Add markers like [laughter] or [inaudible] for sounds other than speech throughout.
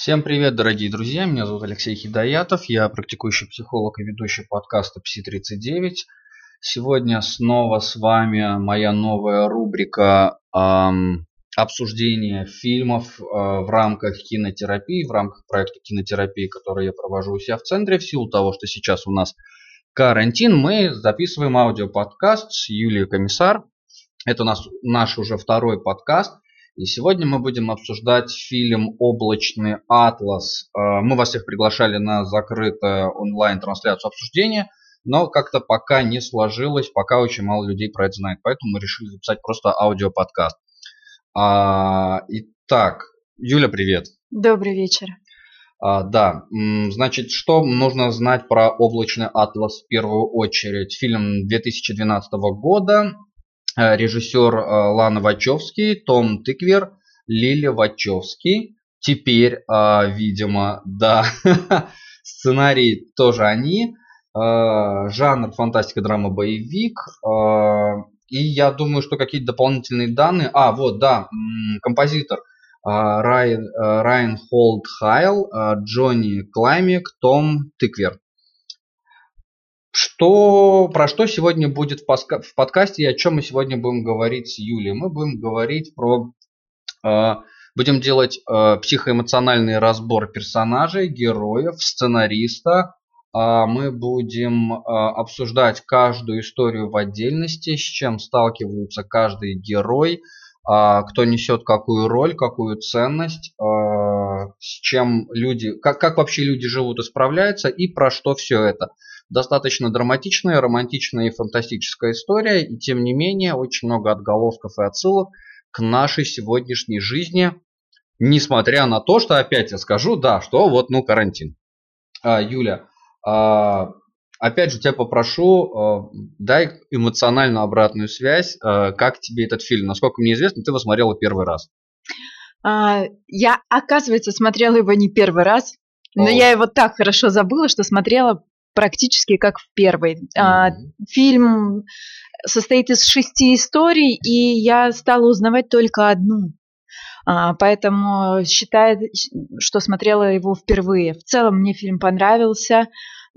Всем привет, дорогие друзья! Меня зовут Алексей Хидоятов, я практикующий психолог и ведущий подкаста Пси-39. Сегодня снова с вами моя новая рубрика эм, обсуждения фильмов э, в рамках кинотерапии, в рамках проекта кинотерапии, который я провожу у себя в центре. В силу того, что сейчас у нас карантин, мы записываем аудиоподкаст с Юлией Комиссар. Это у нас наш уже второй подкаст. И сегодня мы будем обсуждать фильм «Облачный атлас». Э, мы вас всех приглашали на закрытую онлайн-трансляцию обсуждения, но как-то пока не сложилось, пока очень мало людей про это знает. Поэтому мы решили записать просто аудиоподкаст. А, итак, Юля, привет. Добрый вечер. А, да, значит, что нужно знать про «Облачный атлас» в первую очередь? Фильм 2012 года, режиссер э, Лана Вачовский, Том Тыквер, Лиля Вачовский. Теперь, э, видимо, да, [laughs] сценарий тоже они. Жанр фантастика, драма, боевик. И я думаю, что какие-то дополнительные данные. А, вот, да, композитор Райан, Райан Холд Хайл, Джонни Клаймик, Том Тыквер. Что, про что сегодня будет в, подкасте и о чем мы сегодня будем говорить с Юлей? Мы будем говорить про... Э, будем делать э, психоэмоциональный разбор персонажей, героев, сценариста. Э, мы будем э, обсуждать каждую историю в отдельности, с чем сталкиваются каждый герой, э, кто несет какую роль, какую ценность, э, с чем люди, как, как вообще люди живут и справляются, и про что все это достаточно драматичная, романтичная и фантастическая история, и тем не менее очень много отголосков и отсылок к нашей сегодняшней жизни, несмотря на то, что опять я скажу, да, что вот, ну, карантин. А, Юля, а, опять же тебя попрошу, а, дай эмоциональную обратную связь, а, как тебе этот фильм, насколько мне известно, ты его смотрела первый раз. А, я, оказывается, смотрела его не первый раз, но О. я его так хорошо забыла, что смотрела практически как в первой. Mm-hmm. Фильм состоит из шести историй, и я стала узнавать только одну. А, поэтому считаю, что смотрела его впервые. В целом мне фильм понравился,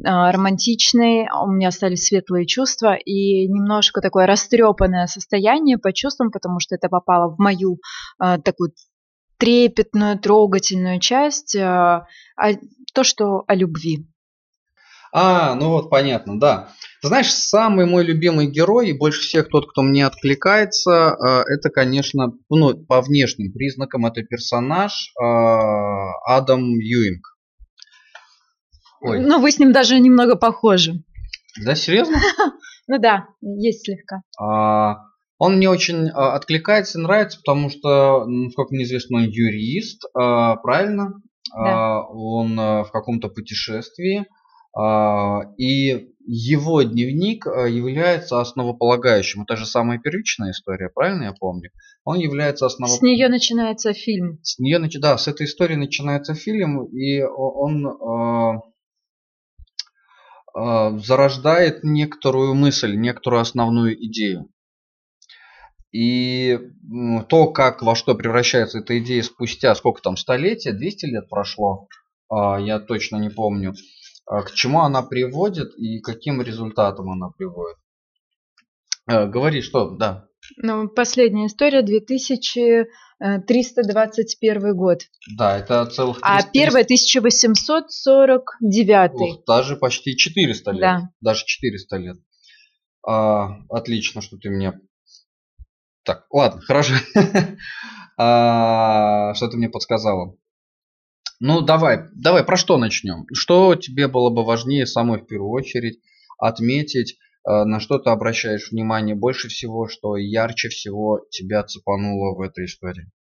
а, романтичный, у меня остались светлые чувства и немножко такое растрепанное состояние по чувствам, потому что это попало в мою такую трепетную, трогательную часть, то, что о любви. А, ну вот, понятно, да. Ты знаешь, самый мой любимый герой и больше всех тот, кто мне откликается, э, это, конечно, ну, по внешним признакам, это персонаж э, Адам Юинг. Ой. Ну, вы с ним даже немного похожи. Да, серьезно? [laughs] Ну да, есть слегка. А, он мне очень а, откликается, нравится, потому что, насколько мне известно, он юрист, а, правильно? Да. Он в каком-то путешествии. А, и его дневник а, является основополагающим. Это же самая первичная история, правильно я помню? Он является основополагающим. С нее начинается фильм. С нее, да, с этой истории начинается фильм, и он э, э, зарождает некоторую мысль, некоторую основную идею. И то, как во что превращается эта идея спустя, сколько там, столетия, 200 лет прошло, я точно не помню, а к чему она приводит и каким результатам она приводит. Э, говори, что, да. Ну, последняя история 2321 год. Да, это целых 300... А первая 1849. Ух, даже почти 400 лет. Да. Даже 400 лет. А, отлично, что ты мне... Так, ладно, хорошо. [laughs] а, что ты мне подсказала. Ну, давай, давай, про что начнем? Что тебе было бы важнее самой в первую очередь отметить, э, на что ты обращаешь внимание больше всего, что ярче всего тебя цепануло в этой истории?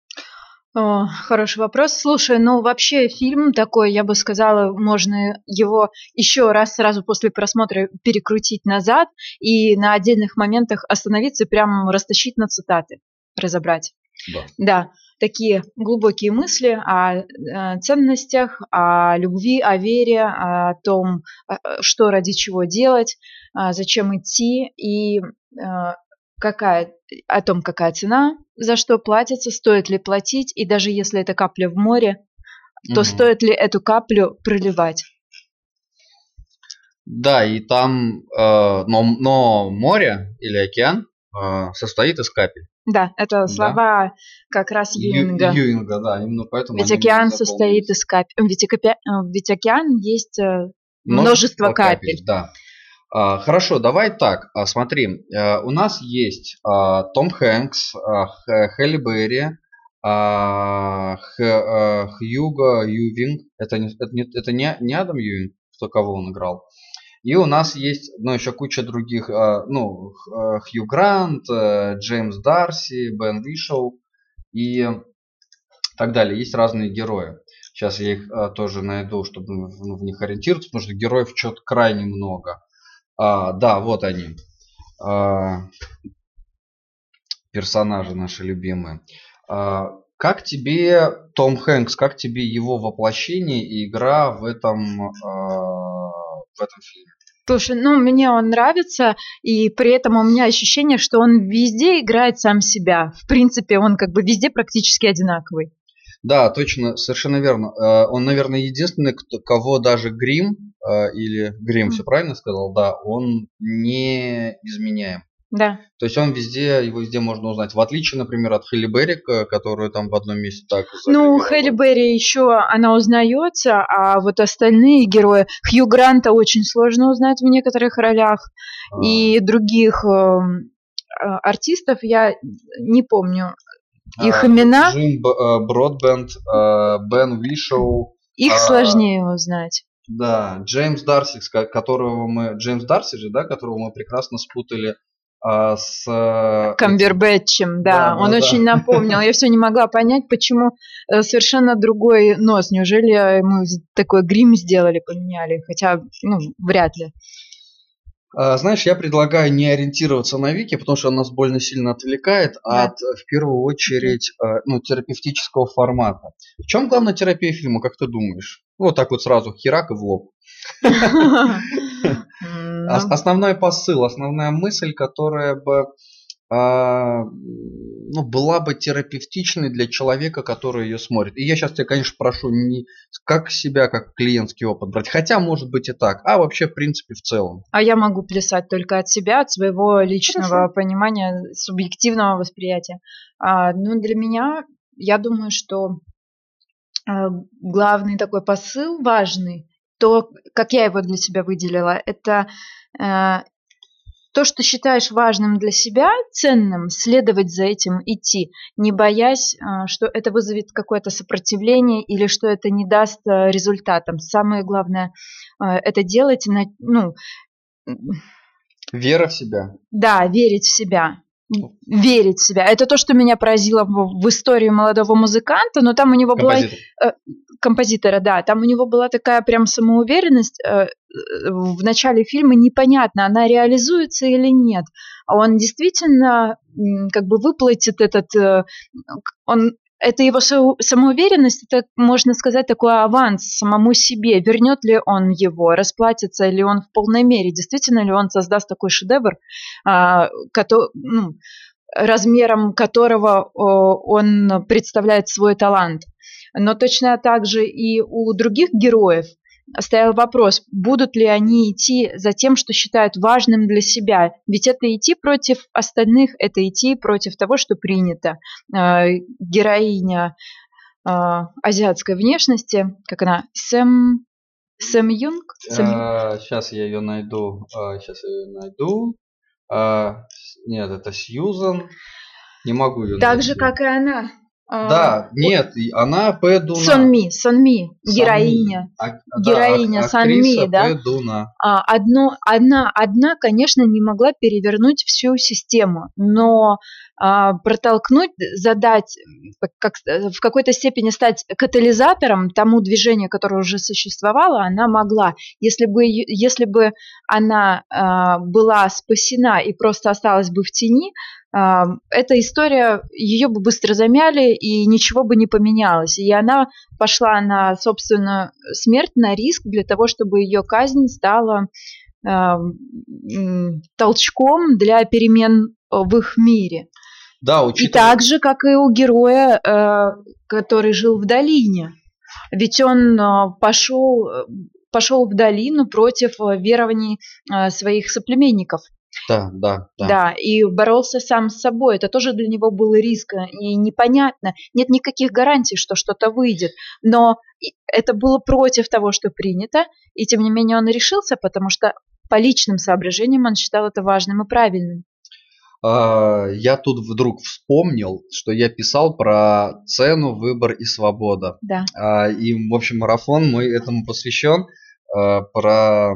О, хороший вопрос. Слушай, ну вообще фильм такой, я бы сказала, можно его еще раз сразу после просмотра перекрутить назад и на отдельных моментах остановиться и прямо растащить на цитаты, разобрать. Да. да такие глубокие мысли о э, ценностях, о любви, о вере, о том, э, что ради чего делать, зачем идти и э, какая, о том, какая цена, за что платится, стоит ли платить, и даже если это капля в море, то угу. стоит ли эту каплю проливать. Да, и там, э, но, но море или океан э, состоит из капель. Да, это слова да. как раз Юинга. Ю, Юинга, да, именно поэтому. Ведь океан состоит из капель. Ведь, океан, ведь океан есть э, множество, множество капель. капель. Да. А, хорошо, давай так. А, смотри, а, у нас есть а, Том Хэнкс, а, Хелли Берри, а, Х, а, Хьюго Ювинг. Это, не, это, не, это не, не Адам Ювинг, кто кого он играл. И у нас есть, ну, еще куча других, а, ну, Хью Грант, а, Джеймс Дарси, Бен Вишоу и так далее. Есть разные герои. Сейчас я их а, тоже найду, чтобы ну, в них ориентироваться, потому что героев что-то крайне много. А, да, вот они. А, персонажи наши любимые. А, как тебе Том Хэнкс, как тебе его воплощение и игра в этом, а, в этом фильме? Слушай, ну мне он нравится, и при этом у меня ощущение, что он везде играет сам себя. В принципе, он как бы везде практически одинаковый. Да, точно, совершенно верно. Э, он, наверное, единственный, кто, кого даже грим э, или грим, все правильно сказал, да, он не изменяем. Да. То есть он везде, его везде можно узнать. В отличие, например, от Хелли Берри, которую там в одном месте так Ну, Хелли Берри еще она узнается, а вот остальные герои... Хью Гранта очень сложно узнать в некоторых ролях. А. И других эм, э, артистов я не помню. Их а, имена? Джим э, Бродбенд, э, Бен Вишоу. Их а, сложнее узнать. Да, Джеймс Дарси, которого мы... Джеймс Дарси же, да, которого мы прекрасно спутали а, с... Э, Камбербэтчем, да, да он да, очень напомнил. Я все не могла понять, почему совершенно другой нос. Неужели мы такой грим сделали, поменяли? Хотя, ну, вряд ли. А, знаешь, я предлагаю не ориентироваться на Вики, потому что она нас больно сильно отвлекает да. от, в первую очередь, ну, терапевтического формата. В чем главная терапия фильма, как ты думаешь? Вот так вот сразу, херак и в лоб. [laughs] Основной посыл, основная мысль, которая бы а, ну, была бы терапевтичной для человека, который ее смотрит. И я сейчас тебя, конечно, прошу не как себя, как клиентский опыт брать, хотя может быть и так, а вообще, в принципе, в целом. А я могу плясать только от себя, от своего личного Хорошо. понимания, субъективного восприятия. А, ну, для меня, я думаю, что а, главный такой посыл важный, то, как я его для себя выделила, это а, то, что считаешь важным для себя, ценным, следовать за этим, идти, не боясь, а, что это вызовет какое-то сопротивление или что это не даст а, результатом. Самое главное а, это делать, ну, Вера в себя. Да, верить в себя верить в себя. Это то, что меня поразило в, в истории молодого музыканта, но там у него Композитор. была... Э, композитора, да. Там у него была такая прям самоуверенность. Э, в начале фильма непонятно, она реализуется или нет. А он действительно как бы выплатит этот... Э, он это его самоуверенность, это, можно сказать, такой аванс самому себе. Вернет ли он его, расплатится ли он в полной мере, действительно ли он создаст такой шедевр, а, ну, размером которого он представляет свой талант. Но точно так же и у других героев – стоял вопрос, будут ли они идти за тем, что считают важным для себя. Ведь это идти против остальных, это идти против того, что принято. А, героиня а, азиатской внешности, как она, Сэм, Сэм Юнг? Сэм... А, сейчас я ее найду. А, сейчас я ее найду. А, нет, это Сьюзан. Не могу ее Так найти. же, как и она. А, да, нет, она Пэдуна. Сонми, Сонми, героиня. А, героиня да, Сонми, да. Пэдуна. А, одно, одна, одна, конечно, не могла перевернуть всю систему, но а, протолкнуть, задать, как, в какой-то степени стать катализатором тому движению, которое уже существовало, она могла. Если бы, если бы она а, была спасена и просто осталась бы в тени, эта история, ее бы быстро замяли, и ничего бы не поменялось. И она пошла на собственную смерть, на риск для того, чтобы ее казнь стала э, толчком для перемен в их мире. Да, учитывая... И так же, как и у героя, э, который жил в долине. Ведь он пошел, пошел в долину против верований своих соплеменников. Да, да, да. Да, и боролся сам с собой. Это тоже для него был риск и непонятно. Нет никаких гарантий, что что-то выйдет. Но это было против того, что принято. И тем не менее он решился, потому что по личным соображениям он считал это важным и правильным. А, я тут вдруг вспомнил, что я писал про цену, выбор и свобода. Да. А, и, в общем, марафон мой этому посвящен. Э, про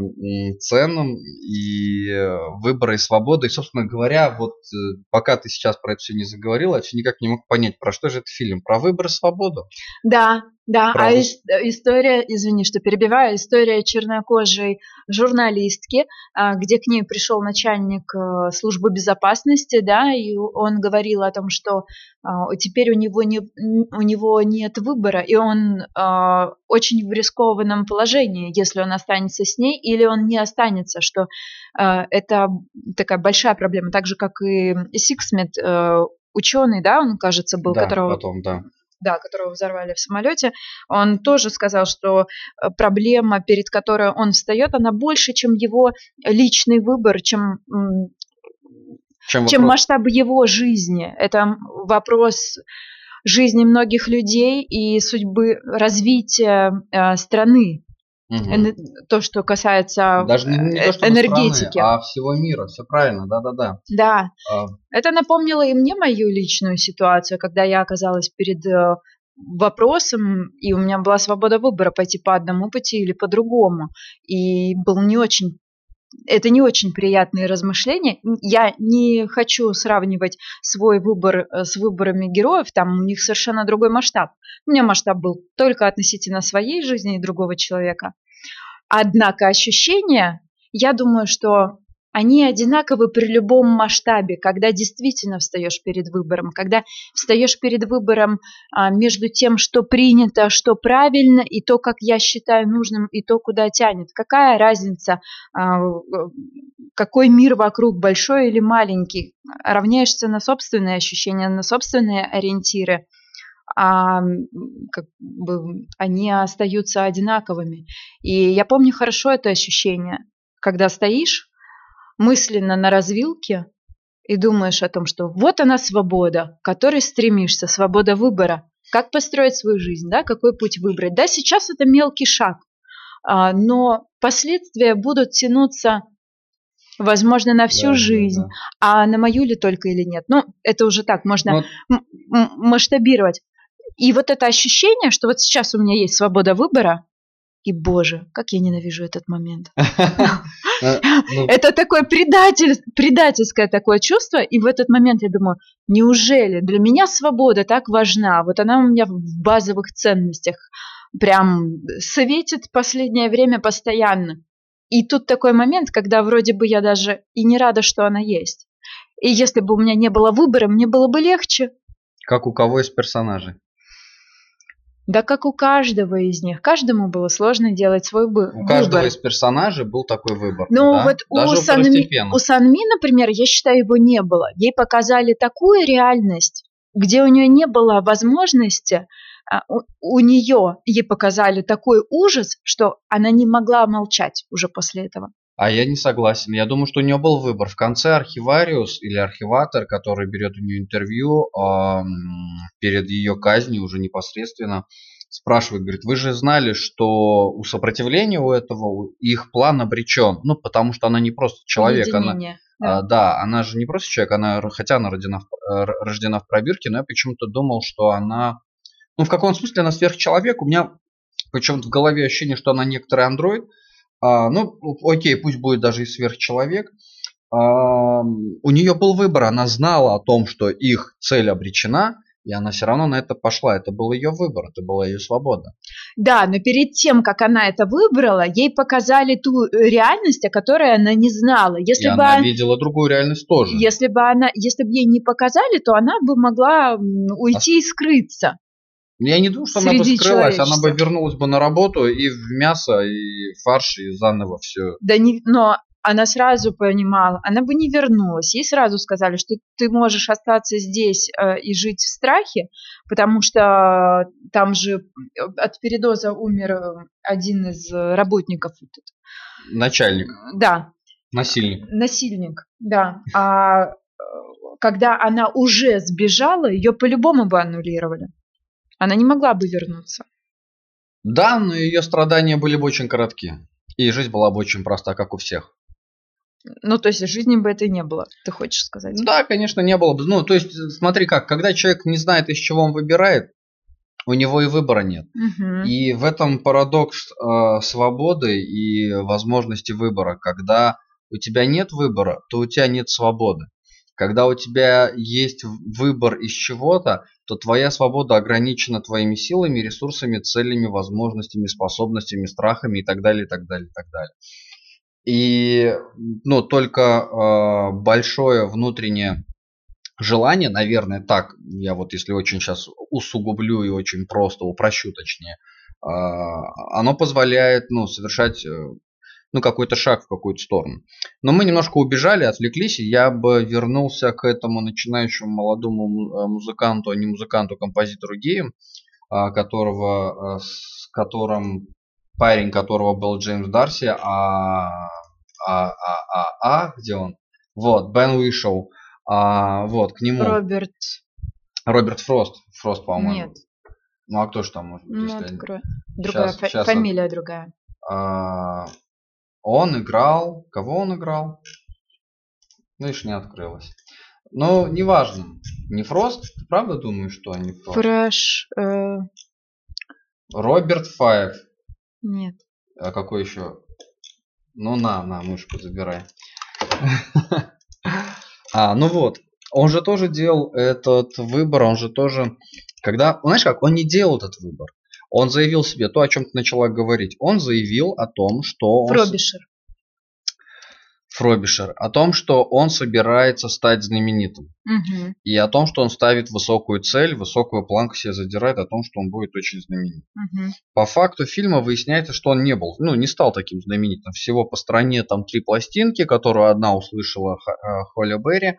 цену и э, выборы и свободу. И, собственно говоря, вот э, пока ты сейчас про это все не заговорила, я никак не мог понять, про что же этот фильм? Про выбор и свободу? Да, да, а ис- история, извини, что перебиваю, история чернокожей журналистки, а, где к ней пришел начальник э, службы безопасности, да, и он говорил о том, что а, теперь у него, не, у него нет выбора, и он а, очень в рискованном положении, если он останется с ней или он не останется, что это такая большая проблема, так же, как и Сиксмит, э, ученый, да, он, кажется, был, да, которого... потом, да да, которого взорвали в самолете, он тоже сказал, что э, проблема, перед которой он встает, она больше, чем его личный выбор, чем, чем, чем масштаб его жизни. Это вопрос жизни многих людей и судьбы развития э, страны. Угу. То, что касается Даже не, не то, что энергетики. Страны, а всего мира. Все правильно, да-да-да. Да. А... Это напомнило и мне мою личную ситуацию, когда я оказалась перед э, вопросом, и у меня была свобода выбора пойти по одному пути или по другому. И был не очень это не очень приятные размышления. Я не хочу сравнивать свой выбор э, с выборами героев, там у них совершенно другой масштаб. У меня масштаб был только относительно своей жизни и другого человека. Однако ощущения, я думаю, что они одинаковы при любом масштабе, когда действительно встаешь перед выбором, когда встаешь перед выбором а, между тем, что принято, что правильно, и то, как я считаю нужным, и то, куда тянет. Какая разница, а, какой мир вокруг, большой или маленький? Равняешься на собственные ощущения, на собственные ориентиры а как бы они остаются одинаковыми. И я помню хорошо это ощущение, когда стоишь мысленно на развилке и думаешь о том, что вот она свобода, к которой стремишься, свобода выбора, как построить свою жизнь, да, какой путь выбрать. Да, сейчас это мелкий шаг, а, но последствия будут тянуться, возможно, на всю да, жизнь, да, да. а на мою ли только или нет. Ну, это уже так, можно вот. масштабировать. И вот это ощущение, что вот сейчас у меня есть свобода выбора, и, боже, как я ненавижу этот момент. Э, [laughs] ну. Это такое предатель, предательское такое чувство. И в этот момент я думаю, неужели для меня свобода так важна? Вот она у меня в базовых ценностях прям светит последнее время постоянно. И тут такой момент, когда вроде бы я даже и не рада, что она есть. И если бы у меня не было выбора, мне было бы легче. Как у кого из персонажей? Да как у каждого из них. Каждому было сложно делать свой выбор. У каждого из персонажей был такой выбор. Ну да? вот у Санми, у Санми, например, я считаю, его не было. Ей показали такую реальность, где у нее не было возможности, а, у, у нее ей показали такой ужас, что она не могла молчать уже после этого. А я не согласен. Я думаю, что у нее был выбор. В конце архивариус или архиватор, который берет у нее интервью э, перед ее казнью уже непосредственно, спрашивает, говорит, вы же знали, что у сопротивления у этого их план обречен. Ну, потому что она не просто человек. Она, да. А, да, она же не просто человек, она, хотя она рождена в, рождена в пробирке, но я почему-то думал, что она... Ну, в каком смысле она сверхчеловек? У меня почему-то в голове ощущение, что она некоторый андроид, а, ну, окей, пусть будет даже и сверхчеловек. А, у нее был выбор, она знала о том, что их цель обречена, и она все равно на это пошла. Это был ее выбор, это была ее свобода. Да, но перед тем, как она это выбрала, ей показали ту э, реальность, о которой она не знала. Если и бы она, она видела другую реальность тоже. Если бы она, если бы ей не показали, то она бы могла уйти а... и скрыться. Я не думаю, что она бы скрылась, она бы вернулась бы на работу и в мясо, и в фарш, и заново все. Да не, но она сразу понимала, она бы не вернулась. Ей сразу сказали, что ты можешь остаться здесь э, и жить в страхе, потому что там же от передоза умер один из работников. Начальник. Да. Насильник. Насильник, да. А когда она уже сбежала, ее по-любому бы аннулировали. Она не могла бы вернуться. Да, но ее страдания были бы очень коротки. И жизнь была бы очень проста, как у всех. Ну, то есть жизни бы это не было, ты хочешь сказать? Да, конечно, не было бы. Ну, то есть, смотри как, когда человек не знает, из чего он выбирает, у него и выбора нет. Угу. И в этом парадокс э, свободы и возможности выбора. Когда у тебя нет выбора, то у тебя нет свободы. Когда у тебя есть выбор из чего-то, то твоя свобода ограничена твоими силами, ресурсами, целями, возможностями, способностями, страхами и так далее, и так далее, и так далее. И ну, только э, большое внутреннее желание, наверное, так, я вот если очень сейчас усугублю и очень просто упрощу, точнее, э, оно позволяет ну, совершать э, ну, какой-то шаг в какую-то сторону. Но мы немножко убежали, отвлеклись, и я бы вернулся к этому начинающему молодому э, музыканту, а не музыканту, композитору гею, а, которого, э, с которым парень которого был Джеймс Дарси, а, а, а, а, а где он? Вот, Бен Уишоу. А, вот, к нему. Роберт. Роберт Фрост. Фрост, по-моему. Нет. Ну, а кто же там может быть? Ну, если... Другая, сейчас, фа- сейчас фамилия от... другая. А, он играл... Кого он играл? Ну, еще не открылось. Но неважно. Не Фрост? Ты правда думаешь, что они Фрост? Фрэш... Э... Роберт Файв. Нет. А какой еще? Ну, на, на, мышку забирай. [laughs] А, ну вот. Он же тоже делал этот выбор, он же тоже... Когда, знаешь как, он не делал этот выбор. Он заявил себе то, о чем ты начала говорить. Он заявил о том, что... Фробишер. Фробишер. О том, что он собирается стать знаменитым. Угу. И о том, что он ставит высокую цель, высокую планку себе задирает, о том, что он будет очень знаменит. Угу. По факту фильма выясняется, что он не был, ну, не стал таким знаменитым. Всего по стране там три пластинки, которую одна услышала э, Холли Берри.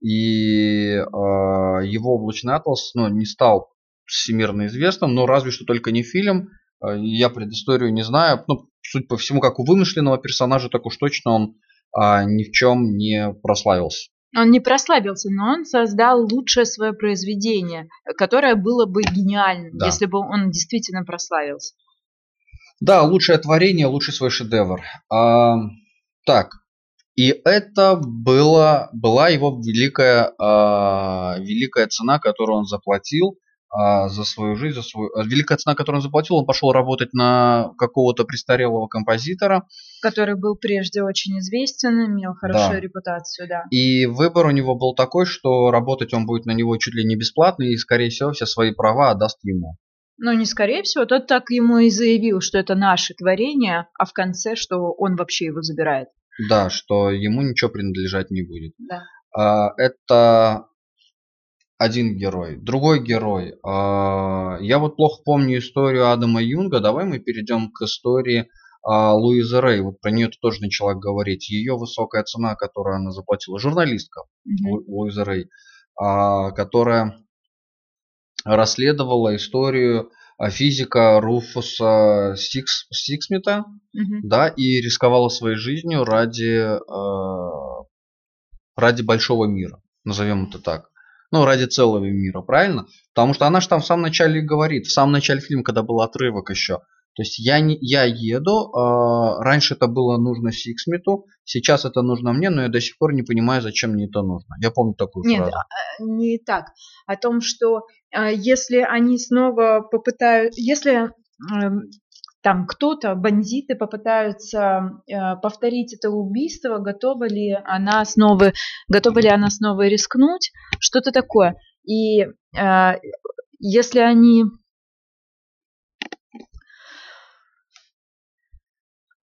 И э, его облачный атлас ну, не стал всемирно известным, но разве что только не фильм. Э, я предысторию не знаю. Ну, суть по всему, как у вымышленного персонажа, так уж точно он а, ни в чем не прославился. Он не прославился, но он создал лучшее свое произведение, которое было бы гениальным, да. если бы он действительно прославился. Да, лучшее творение, лучший свой шедевр. А, так, и это было, была его великая, а, великая цена, которую он заплатил а, за свою жизнь, за свою... А, великая цена, которую он заплатил, он пошел работать на какого-то престарелого композитора. Который был прежде очень известен, имел хорошую да. репутацию, да. И выбор у него был такой, что работать он будет на него чуть ли не бесплатно, и, скорее всего, все свои права отдаст ему. Ну, не скорее всего, тот так ему и заявил, что это наше творение, а в конце, что он вообще его забирает. Да, что ему ничего принадлежать не будет. Да. А, это один герой. Другой герой. А, я вот плохо помню историю Адама Юнга. Давай мы перейдем к истории а, Луизы Рэй. Вот про нее ты тоже начала говорить. Ее высокая цена, которую она заплатила. Журналистка mm-hmm. Луиза Рэй, а, которая расследовала историю физика Руфуса Сикс, Сиксмита, mm-hmm. да, и рисковала своей жизнью ради, ради большого мира, назовем это так. Ну, ради целого мира, правильно? Потому что она же там в самом начале говорит, в самом начале фильма, когда был отрывок еще. То есть я, не, я еду, э, раньше это было нужно Сиксмиту, сейчас это нужно мне, но я до сих пор не понимаю, зачем мне это нужно. Я помню такую Нет, фразу. Нет, не так. О том, что э, если они снова попытают, если э, там кто-то, бандиты попытаются э, повторить это убийство, готова ли она снова, готова ли она снова рискнуть, что-то такое. И э, если они...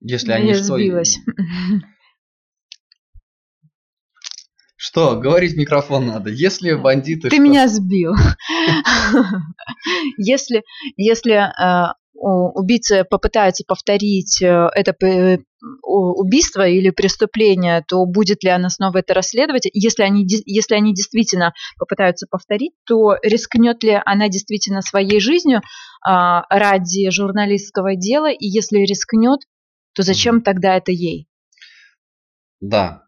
Если они Я что... сбилась. Что, говорить микрофон надо. Если бандиты... Ты что? меня сбил. [laughs] Если, если э, убийца попытается повторить э, это убийство или преступление, то будет ли она снова это расследовать? Если они, если они действительно попытаются повторить, то рискнет ли она действительно своей жизнью а, ради журналистского дела? И если рискнет, то зачем тогда это ей? Да.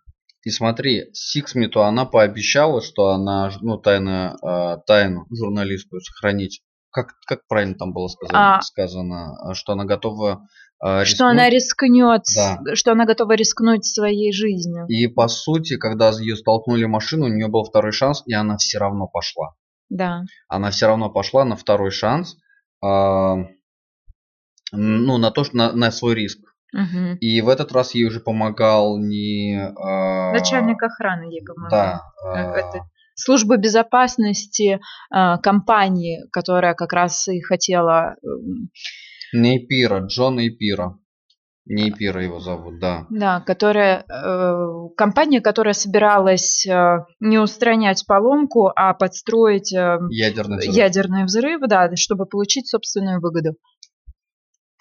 И смотри, Сиксмиту она пообещала, что она, ну, тайну, э, тайну журналистскую сохранить. Как, как правильно там было сказано, а, сказано что она готова э, Что она рискнет, да. что она готова рискнуть своей жизнью. И по сути, когда ее столкнули машину, у нее был второй шанс, и она все равно пошла. Да. Она все равно пошла на второй шанс, э, ну, на то, что на, на свой риск. Угу. И в этот раз ей уже помогал не... Э, Начальник охраны ей помогал. Да. Э, Это служба безопасности э, компании, которая как раз и хотела... Э, Нейпира, Джон Нейпира. Нейпира его зовут, да. Да, которая э, компания, которая собиралась э, не устранять поломку, а подстроить э, ядерный взрыв. ядерный взрыв, да, чтобы получить собственную выгоду.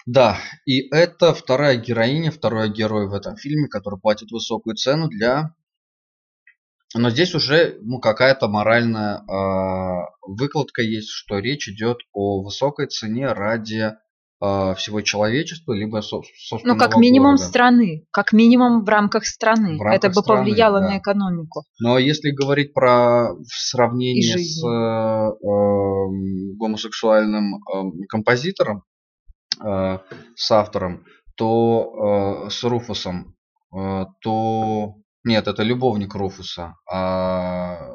Да, и это вторая героиня, второй герой в этом фильме, который платит высокую цену для... Но здесь уже ну, какая-то моральная э, выкладка есть, что речь идет о высокой цене ради э, всего человечества, либо собственно. Ну, как минимум города. страны, как минимум в рамках страны. В рамках это бы страны, повлияло да. на экономику. Но если говорить про в сравнении с э, э, гомосексуальным э, композитором, э, с автором, то э, с Руфусом, э, то... Нет, это любовник Руфуса. А...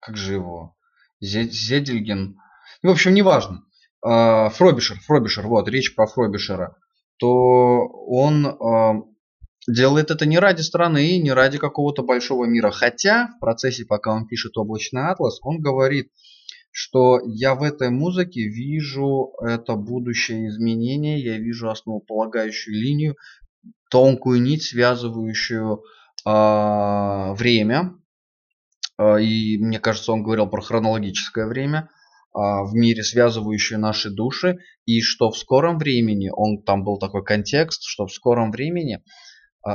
Как же его? Зедельген. Ну, в общем, неважно. Э, Фробишер, Фробишер, вот, речь про Фробишера. То он э, делает это не ради страны, не ради какого-то большого мира. Хотя в процессе, пока он пишет «Облачный атлас», он говорит, что я в этой музыке вижу это будущее изменение, я вижу основополагающую линию, тонкую нить, связывающую э, время. Э, и мне кажется, он говорил про хронологическое время э, в мире, связывающее наши души. И что в скором времени, он там был такой контекст, что в скором времени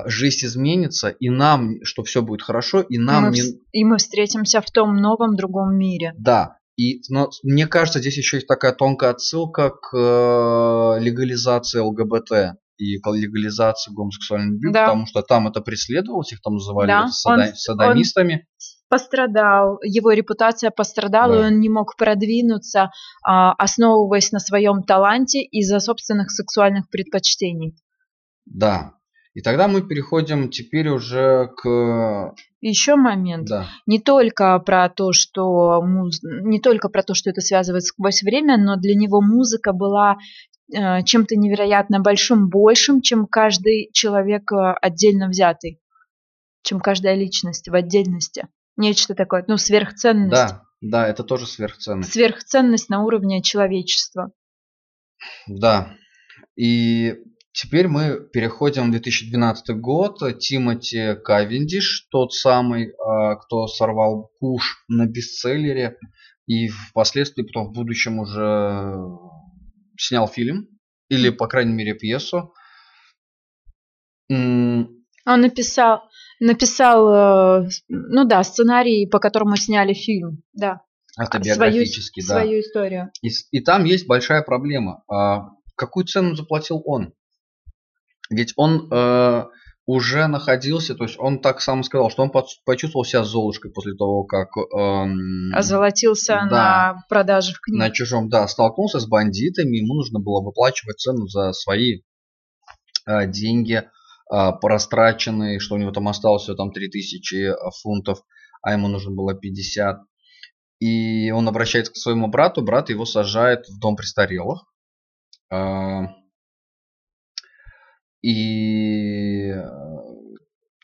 жизнь изменится, и нам, что все будет хорошо, и нам... И мы, не... и мы встретимся в том новом другом мире. Да, и но, мне кажется, здесь еще есть такая тонкая отсылка к э, легализации ЛГБТ и к легализации гомосексуальной любви, да. потому что там это преследовалось, их там называли да, сада- он, садомистами. Он пострадал, его репутация пострадала, да. и он не мог продвинуться, а, основываясь на своем таланте из-за собственных сексуальных предпочтений. Да, и тогда мы переходим теперь уже к еще момент. Да. Не только про то, что муз... не только про то, что это связывает сквозь время, но для него музыка была чем-то невероятно большим, большим, чем каждый человек э, отдельно взятый, чем каждая личность в отдельности. Нечто такое, ну, сверхценность. Да, да, это тоже сверхценность. Сверхценность на уровне человечества. Да. И Теперь мы переходим в 2012 год. Тимоти Кавендиш, тот самый, а, кто сорвал куш на бестселлере и впоследствии потом в будущем уже снял фильм или, по крайней мере, пьесу. Он написал, написал, э, ну да, сценарий, по которому сняли фильм, да. Автобиографический, свою, да. Свою историю. И, и там есть большая проблема. А какую цену заплатил он? Ведь он э, уже находился, то есть он так сам сказал, что он почувствовал себя золушкой после того, как... Эм, Озолотился да, на продаже в книге. На чужом, да, столкнулся с бандитами, ему нужно было выплачивать цену за свои э, деньги, э, порастраченные, что у него там осталось всего там 3000 фунтов, а ему нужно было 50. И он обращается к своему брату, брат его сажает в дом престарелых. Э, и э,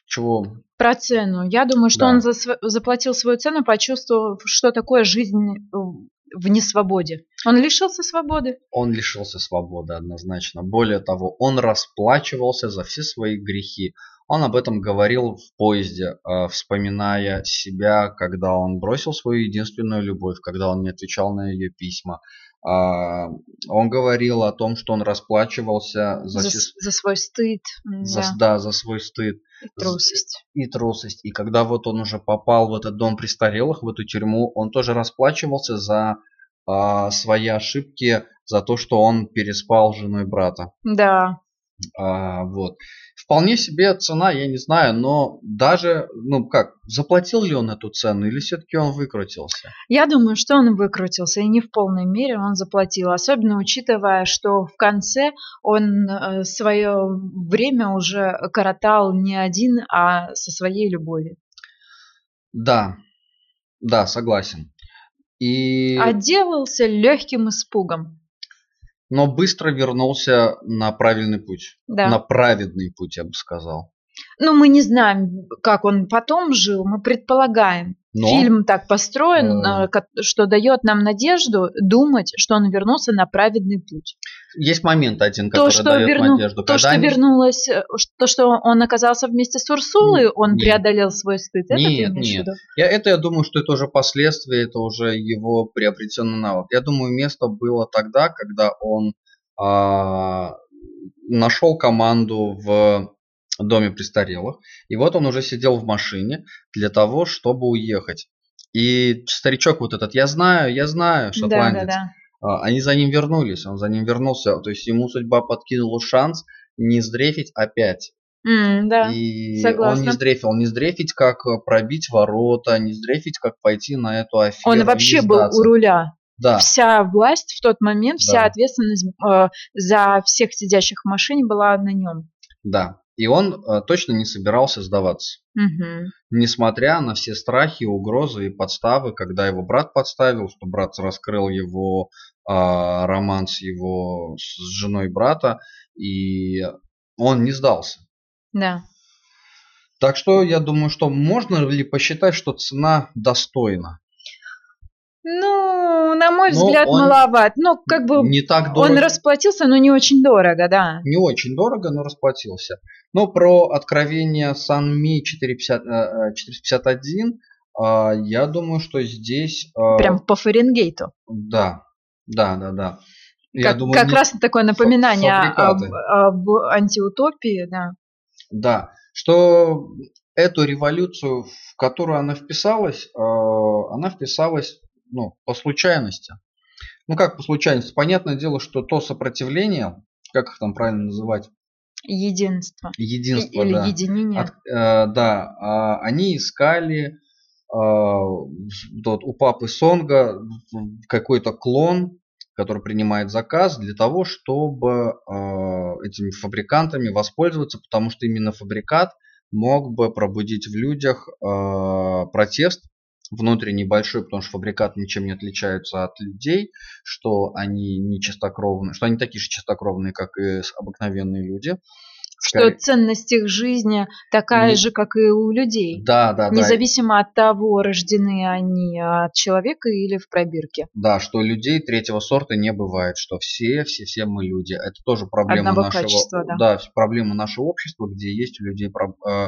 чего? Про цену. Я думаю, что да. он за, заплатил свою цену, почувствовав, что такое жизнь в несвободе. Он лишился свободы. Он лишился свободы, однозначно. Более того, он расплачивался за все свои грехи. Он об этом говорил в поезде, э, вспоминая себя, когда он бросил свою единственную любовь, когда он не отвечал на ее письма. А, он говорил о том, что он расплачивался за, за, за свой стыд. За, да. да, за свой стыд. И трусость. И трусость. И когда вот он уже попал в этот дом престарелых, в эту тюрьму, он тоже расплачивался за а, свои ошибки, за то, что он переспал с женой брата. Да. А, вот. Вполне себе цена, я не знаю, но даже, ну как, заплатил ли он эту цену или все-таки он выкрутился? Я думаю, что он выкрутился, и не в полной мере он заплатил, особенно учитывая, что в конце он э, свое время уже коротал не один, а со своей любовью. Да, да, согласен. И... Отделался легким испугом но быстро вернулся на правильный путь. Да. На праведный путь, я бы сказал. Ну, мы не знаем, как он потом жил, мы предполагаем. Но, Фильм так построен, э, что дает нам надежду думать, что он вернулся на праведный путь. Есть момент один, который то, что дает верну... надежду. То, что они... вернулось, э, то, что он оказался вместе с Урсулой, он нет. преодолел свой стыд. Это нет, нет. Я, это я думаю, что это уже последствия, это уже его приобретенный навык. Я думаю, место было тогда, когда он а, нашел команду в доме престарелых. И вот он уже сидел в машине для того, чтобы уехать. И старичок вот этот, я знаю, я знаю, шотландец. Да, да, да. Они за ним вернулись, он за ним вернулся. То есть ему судьба подкинула шанс не сдрефить опять. Mm, да, и согласна. он не сдрефил, не сдрефить, как пробить ворота, не сдрефить, как пойти на эту аферу. Он вообще был у руля. Да. Вся власть в тот момент, вся да. ответственность э, за всех сидящих в машине была на нем. Да. И он э, точно не собирался сдаваться. Угу. Несмотря на все страхи, угрозы и подставы, когда его брат подставил, что брат раскрыл его э, роман с его с женой брата, и он не сдался. Да. Так что я думаю, что можно ли посчитать, что цена достойна? Ну, на мой но взгляд, маловат. Ну, как бы не так дорого. он расплатился, но не очень дорого, да. Не очень дорого, но расплатился. Но про откровение Санми 450, 451, я думаю, что здесь... А, Прям по Фаренгейту. Да, да, да, да. Я как, думаю, как раз такое напоминание об, об антиутопии, да. Да, что эту революцию, в которую она вписалась, а, она вписалась ну, по случайности. Ну как по случайности? Понятное дело, что то сопротивление, как их там правильно называть? Единство. Единство, Или да. единение. От, э, да, э, они искали э, вот, у папы Сонга какой-то клон, который принимает заказ для того, чтобы э, этими фабрикантами воспользоваться, потому что именно фабрикат мог бы пробудить в людях э, протест внутренний большой, потому что фабрикаты ничем не отличаются от людей, что они не чистокровные, что они такие же чистокровные, как и обыкновенные люди. Что ценность их жизни такая не... же, как и у людей. Да, да, Независимо да. от того, рождены они от человека или в пробирке. Да, что людей третьего сорта не бывает, что все, все, все мы люди. Это тоже проблема Одного нашего, качества, да. да, проблема нашего общества, где есть у людей, э,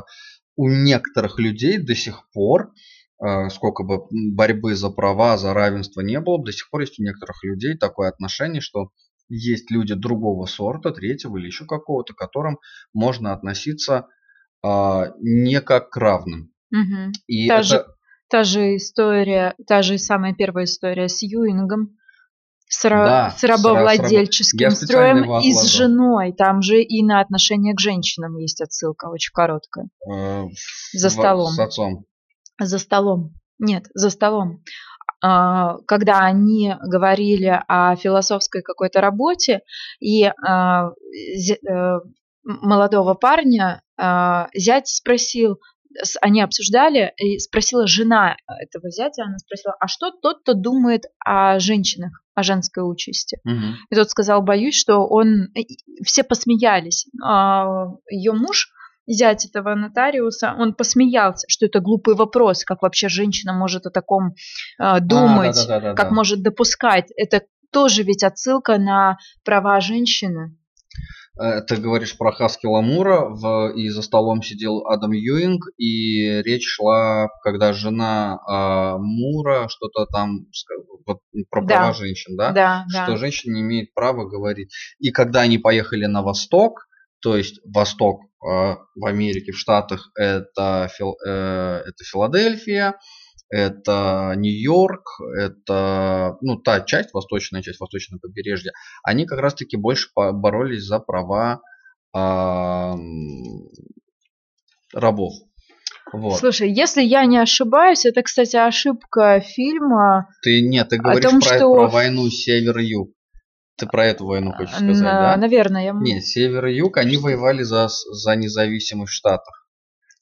у некоторых людей до сих пор сколько бы борьбы за права, за равенство не было, до сих пор есть у некоторых людей такое отношение, что есть люди другого сорта, третьего или еще какого-то, к которым можно относиться а, не как к равным. Угу. И та, это... же, та же история, та же самая первая история с Юингом, с, да, с рабовладельческим с строем и с женой. Там же и на отношение к женщинам есть отсылка, очень короткая. Э, За столом. С отцом за столом. Нет, за столом. А, когда они говорили о философской какой-то работе, и а, э, молодого парня а, зять спросил, они обсуждали, и спросила жена этого зятя, она спросила, а что тот-то думает о женщинах, о женской участи? Угу. И тот сказал, боюсь, что он... Все посмеялись. Ее муж зять этого нотариуса, он посмеялся, что это глупый вопрос, как вообще женщина может о таком э, думать, а, да, да, да, как может допускать. Это тоже ведь отсылка на права женщины. Э, ты говоришь про Хаскила Мура, в, и за столом сидел Адам Юинг, и речь шла, когда жена э, Мура что-то там вот, про да. права женщин, да? Да, Что да. женщина не имеет права говорить. И когда они поехали на восток, то есть восток э, в Америке, в Штатах, это, Фил, э, это Филадельфия, это Нью-Йорк, это ну, та часть, восточная часть, восточное побережье, они как раз-таки больше боролись за права э, рабов. Вот. Слушай, если я не ошибаюсь, это, кстати, ошибка фильма. Ты нет, ты говоришь том, про, что... про войну север-юг. Ты про эту войну хочешь сказать, На, да? Наверное. Я... Нет, север и юг, они воевали за, за независимость в Штатах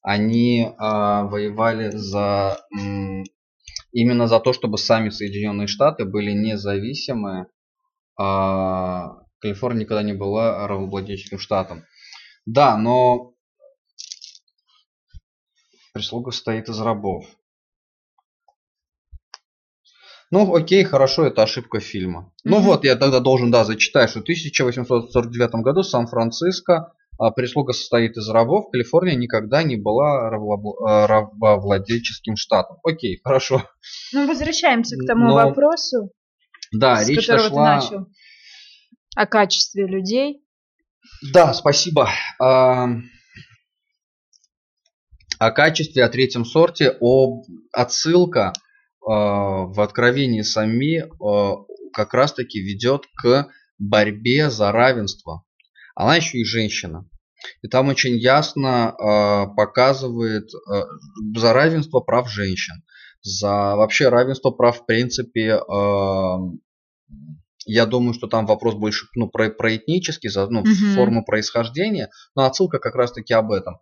они э, воевали за м, именно за то, чтобы сами Соединенные Штаты были независимы. А Калифорния никогда не была рабовладельческим штатом. Да, но прислуга стоит из рабов. Ну, окей, хорошо, это ошибка фильма. Mm-hmm. Ну вот, я тогда должен, да, зачитать, что в 1849 году Сан-Франциско а прислуга состоит из рабов, Калифорния никогда не была э, рабовладельческим штатом. Окей, хорошо. Ну, возвращаемся к тому Но... вопросу, да, с речь которого шла... ты начал. О качестве людей. Да, спасибо. А... О качестве, о третьем сорте, о отсылка в Откровении Сами э, как раз-таки ведет к борьбе за равенство она еще и женщина. И там очень ясно э, показывает э, за равенство прав женщин, за вообще равенство прав в принципе. Э, я думаю, что там вопрос больше ну, про, про этнический, за ну, угу. форму происхождения, но отсылка как раз-таки об этом.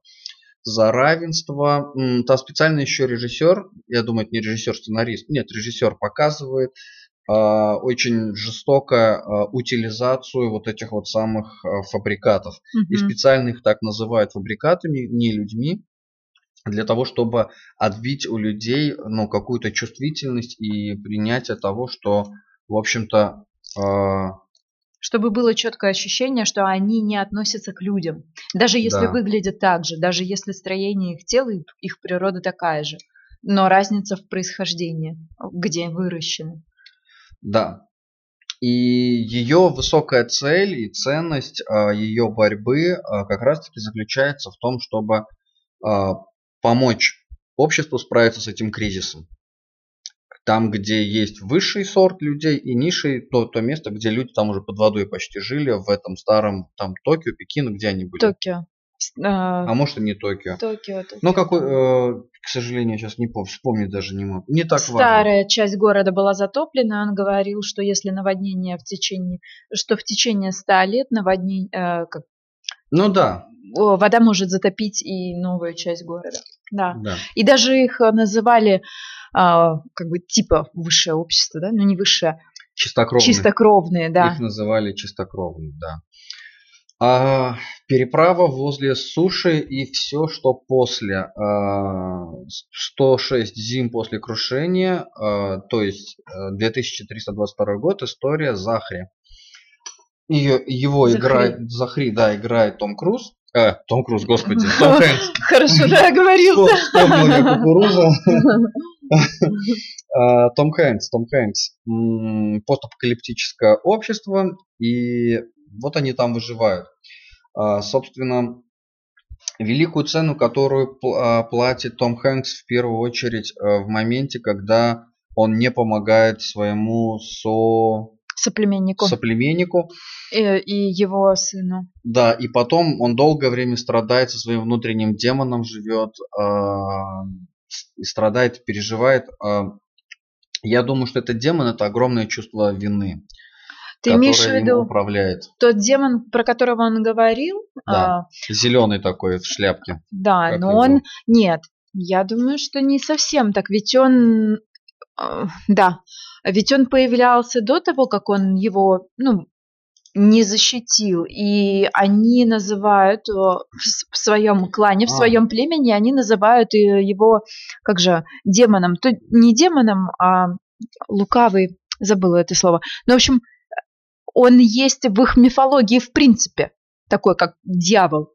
За равенство. Там специально еще режиссер, я думаю, это не режиссер, сценарист, нет, режиссер показывает а, очень жестокую а, утилизацию вот этих вот самых а, фабрикатов. Mm-hmm. И специально их так называют фабрикатами, не людьми, для того, чтобы отбить у людей ну, какую-то чувствительность и принятие того, что, в общем-то... Чтобы было четкое ощущение, что они не относятся к людям. Даже если да. выглядят так же, даже если строение их тела, их природа такая же. Но разница в происхождении, где выращены. Да. И ее высокая цель и ценность а, ее борьбы а, как раз-таки заключается в том, чтобы а, помочь обществу справиться с этим кризисом. Там, где есть высший сорт людей и низший, то, то место, где люди там уже под водой почти жили, в этом старом там Токио, Пекино, где они были? Токио. А, а может и не Токио. Токио, Токио. Ну, какой, э, к сожалению, сейчас не помню, вспомнить даже не могу. Не так Старая важно. часть города была затоплена. Он говорил, что если наводнение в течение, что в течение ста лет наводнение, э, как... Ну да. Вода может затопить и новую часть города. Да. да. И даже их называли как бы типа высшее общество, да, но не высшее. Чистокровные. Чистокровные, да. Их называли чистокровные, да. А, переправа возле суши и все, что после. А, 106 зим после крушения, а, то есть 2322 э, год, история Захри. Ее, его Захри. играет, Захри, да, играет Том Круз. Э, Том Круз, господи, [laughs] Том Хэнкс. Хорошо, да, оговорился. Вспомнил я кукуруза. А, [laughs] [laughs] Том Хэнкс, Том Хэнкс. Постапокалиптическое общество. И вот они там выживают. А, собственно, великую цену, которую а, платит Том Хэнкс в первую очередь в моменте, когда он не помогает своему со... соплеменнику. соплеменнику. И, и его сыну. Да, и потом он долгое время страдает со своим внутренним демоном, живет э, и страдает, переживает. Э, я думаю, что этот демон это огромное чувство вины. Ты имеешь в виду управляет. тот демон, про которого он говорил? Да. А, Зеленый такой в шляпке. Да, но его? он нет. Я думаю, что не совсем так, ведь он, а, да, ведь он появлялся до того, как он его, ну, не защитил. И они называют э, в своем клане, в а. своем племени, они называют его, как же, демоном. То не демоном, а лукавый, забыла это слово. Ну, в общем, он есть в их мифологии в принципе. такой как дьявол.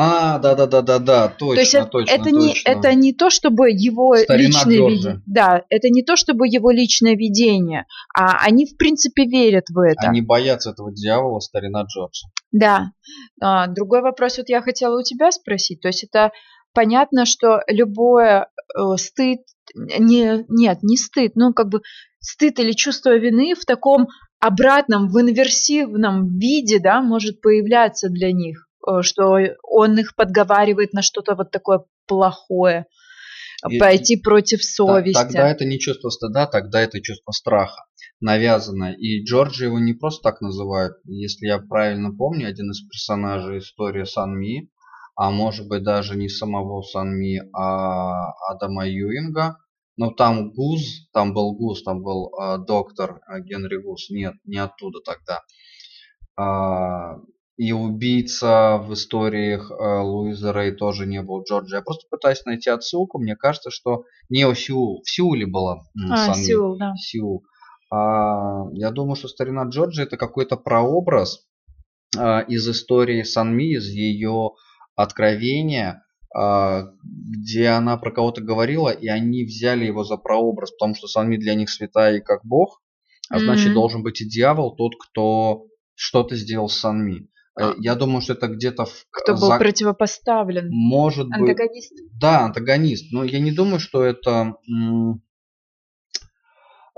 А, да, да, да, да, да, точно, то есть это, точно, это точно. не это не то, чтобы его Старина личное видение. Да, это не то, чтобы его личное видение, а они в принципе верят в это. Они боятся этого дьявола, старина Джорджа. Да. А, другой вопрос вот я хотела у тебя спросить. То есть это понятно, что любое э, стыд, не, нет, не стыд, ну как бы стыд или чувство вины в таком обратном, в инверсивном виде, да, может появляться для них, что он их подговаривает на что-то вот такое плохое, И- пойти против совести. Тогда это не чувство стыда, тогда это чувство страха навязано. И Джорджи его не просто так называют. Если я правильно помню, один из персонажей истории Санми, а может быть даже не самого Санми, а Адама Юинга. Но там Гуз, там был Гуз, там был а, доктор а, Генри Гуз. Нет, не оттуда тогда. А, и убийца в историях а, Луиза Рэй тоже не был Джорджи. Я просто пытаюсь найти отсылку. Мне кажется, что не у Сеул. В Сеуле была а. Сеул, да. Сеул. А, я думаю, что старина Джорджи это какой-то прообраз а, из истории Санми, из ее откровения, а, где она про кого-то говорила, и они взяли его за прообраз, потому что Санми для них святая и как бог, а значит Мгм. должен быть и дьявол, тот, кто что-то сделал с Санми. Э, А. Я думаю, что это где-то в Кто был за- противопоставлен. может быть Антагонист. да, антагонист. Но я не думаю, что это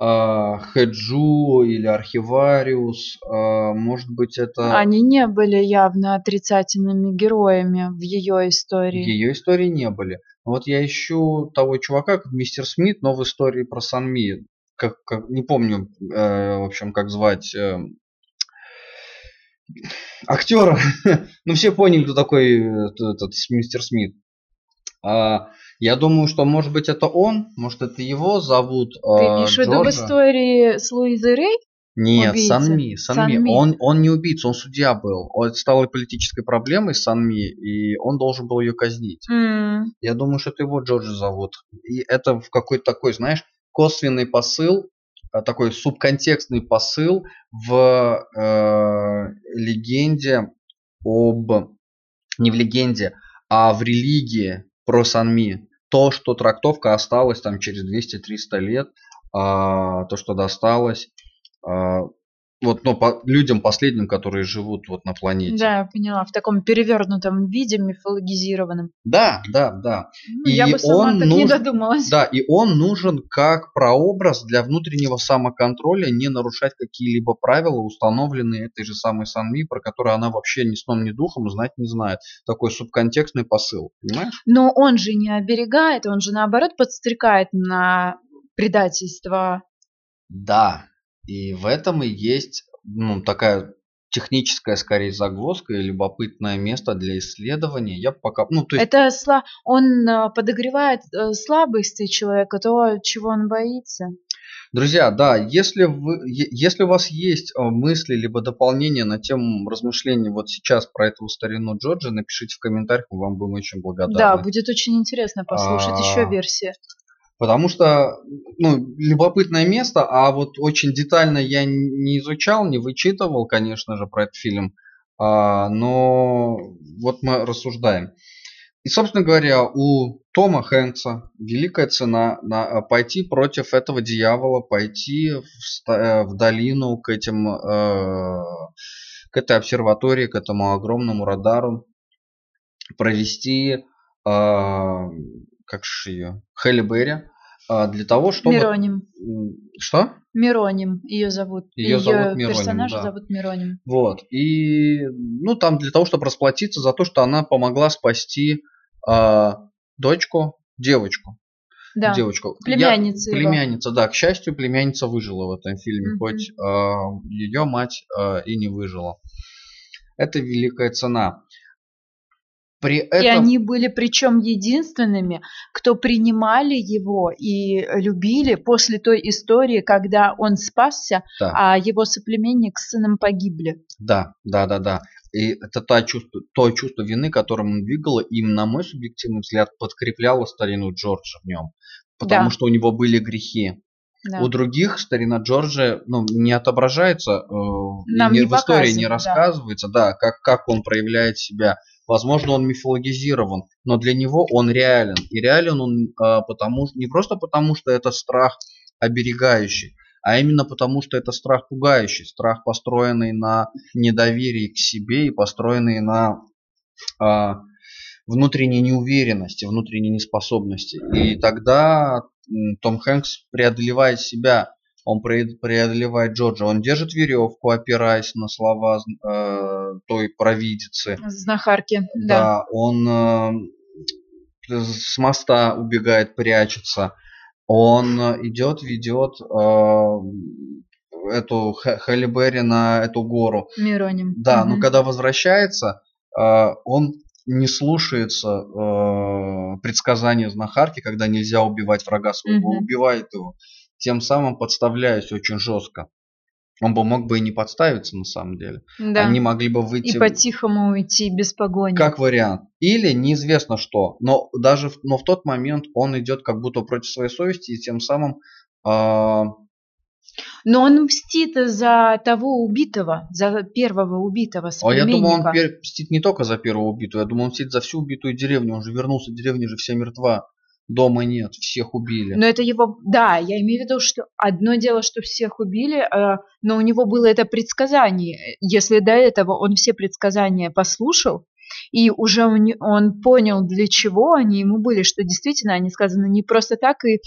а, Хэджу или Архивариус. а, Может быть, это Они не были явно отрицательными героями в ее в истории. ее истории не были. Вот я ищу того чувака, как мистер Смит, но в истории про Санми. Как, как- не помню, э, в общем, как звать э, актера. [laughs] ну, все поняли, кто такой э, этот мистер Смит. А, я думаю, что может быть это он, может это его зовут. Ты а, имеешь в виду в истории с Луизой Рэй? Нет, убийца? Санми, Санми. Санми. Он, он не убийца, он судья был. Он это стало политической проблемой Санми, и он должен был ее казнить. М, Я думаю, что это его Джорджи зовут. И это в какой-то такой, знаешь, косвенный посыл, такой субконтекстный посыл в э, легенде об... Не в легенде, а в религии про Санми. То, что трактовка осталась там через 200-300 лет, а, то, что досталось а, вот, ну, по людям последним, которые живут вот на планете. Да, я поняла. В таком перевернутом виде, мифологизированном. Да, да, да. Ну, И я бы сама он так не нужен- додумалась. Да, и он нужен как прообраз для внутреннего самоконтроля, не нарушать какие-либо правила, установленные этой же самой Санми, про которую она вообще ни сном, ни духом знать не знает. Такой субконтекстный посыл, понимаешь? Но он же не оберегает, он же наоборот подстрекает на предательство. Да, и в этом и есть ну, такая техническая, скорее, загвоздка и любопытное место для исследования. Я пока, ну, то есть, Это сла... он э, подогревает э, слабости человека, то, чего он боится. Друзья, да, если, вы, если у вас есть э, мысли либо дополнения на тему размышлений вот сейчас про эту старину Джорджа, напишите в комментариях, мы вам будем очень благодарны. Да, будет очень интересно послушать А, еще версии. Потому что, ну, любопытное место, а вот очень детально я не изучал, не вычитывал, конечно же, про этот фильм, а, но вот мы рассуждаем. И, собственно говоря, у Тома Хэнкса великая цена на а, пойти против этого дьявола, пойти в, э, в долину к этим, э, к этой обсерватории, к этому огромному радару, провести, а, как же ее, Хелли Берри, для того, чтобы... Мироним. Что? Мироним ее зовут. Её зовут Мироним, персонажа да. зовут Мироним. Вот. И, ну, там для того, чтобы расплатиться за то, что она помогла спасти а, дочку, девочку. Да. Девочку. Племянница Я- его. Племянница, да. К счастью, племянница выжила в этом фильме, Мгм. хоть ее мать а, и не выжила. Это великая цена. При И этом... они были причем единственными, кто принимали его и любили после той истории, когда он спасся, Да. а его соплеменник с сыном погибли. Да, да, да, да. И это та чувство, то чувство вины, которым он двигало, им, на мой субъективный взгляд, подкрепляло старину Джорджа в нем. Потому Да. что у него были грехи. Да. У других старина Джорджа ну, не отображается, э, Нам не, не в истории не показывают, да. рассказывается, да, как, как он проявляет себя. Возможно, он мифологизирован, но для него он реален. И реален он э, потому, не просто потому, что это страх оберегающий, а именно потому, что это страх пугающий, страх, построенный на недоверии к себе и построенный на э, внутренней неуверенности, внутренней неспособности. И тогда том Хэнкс преодолевает себя, он преодолевает Джорджа, он держит веревку, опираясь на слова э, той провидицы. Знахарки, да. Да, он э, с моста убегает, прячется. Он идет, ведет э, эту Хэлли Берри на эту гору. Мироним. Да, угу. но когда возвращается, э, он не слушается э, предсказания знахарки, когда нельзя убивать врага своего, mm убивает его, тем самым подставляясь очень жестко. Он бы мог бы и не подставиться на самом деле. Да. Они могли бы выйти... И по-тихому уйти без погони. Как вариант. Или неизвестно что. Но даже но в тот момент он идет как будто против своей совести и тем самым э, но он мстит за того убитого, за первого убитого А я думаю, он мстит не только за первого убитого, я думаю, он мстит за всю убитую деревню. Он же вернулся, деревня же вся мертва. Дома нет, всех убили. Но это его... Да, я имею в виду, что одно дело, что всех убили, а, но у него было это предсказание. Если до этого он все предсказания послушал, и уже он понял, для чего они ему были, что действительно они сказаны не просто так, и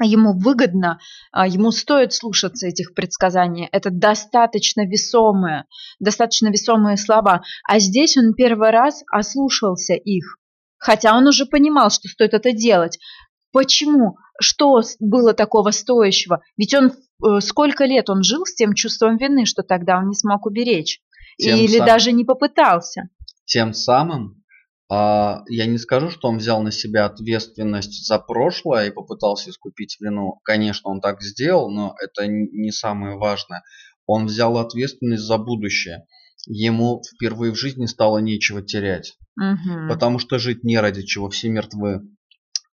ему выгодно, а, ему стоит слушаться этих предсказаний. Это достаточно весомые, достаточно весомые слова. А здесь он первый раз ослушался их, хотя он уже понимал, что стоит это делать. Почему? Что было такого стоящего? Ведь он э, сколько лет он жил с тем чувством вины, что тогда он не смог уберечь. Тем Или сам... даже не попытался. Тем самым а, я не скажу, что он взял на себя ответственность за прошлое и попытался искупить вину. Конечно, он так сделал, но это не самое важное. Он взял ответственность за будущее. Ему впервые в жизни стало нечего терять. Угу. Потому что жить не ради чего, все мертвы.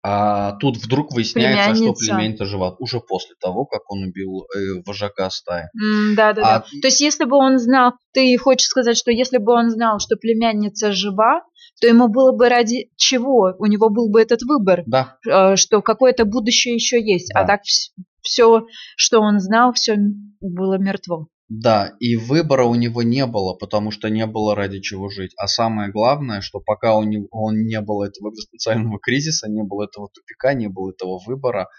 А тут вдруг выясняется, племянница. что племянница жива уже после того, как он убил э, вожака стаи. Mm, да, да, а... да. То есть, если бы он знал, ты хочешь сказать, что если бы он знал, что племянница жива, то ему было бы ради чего? У него был бы этот выбор, да. Э, что какое-то будущее еще есть. А да. А так все, что он знал, все было мертво. Да, и выбора у него не было, потому что не было ради чего жить. А самое главное, что пока он не, он не было этого экзистенциального [laughs] кризиса, не было этого тупика, не было этого выбора,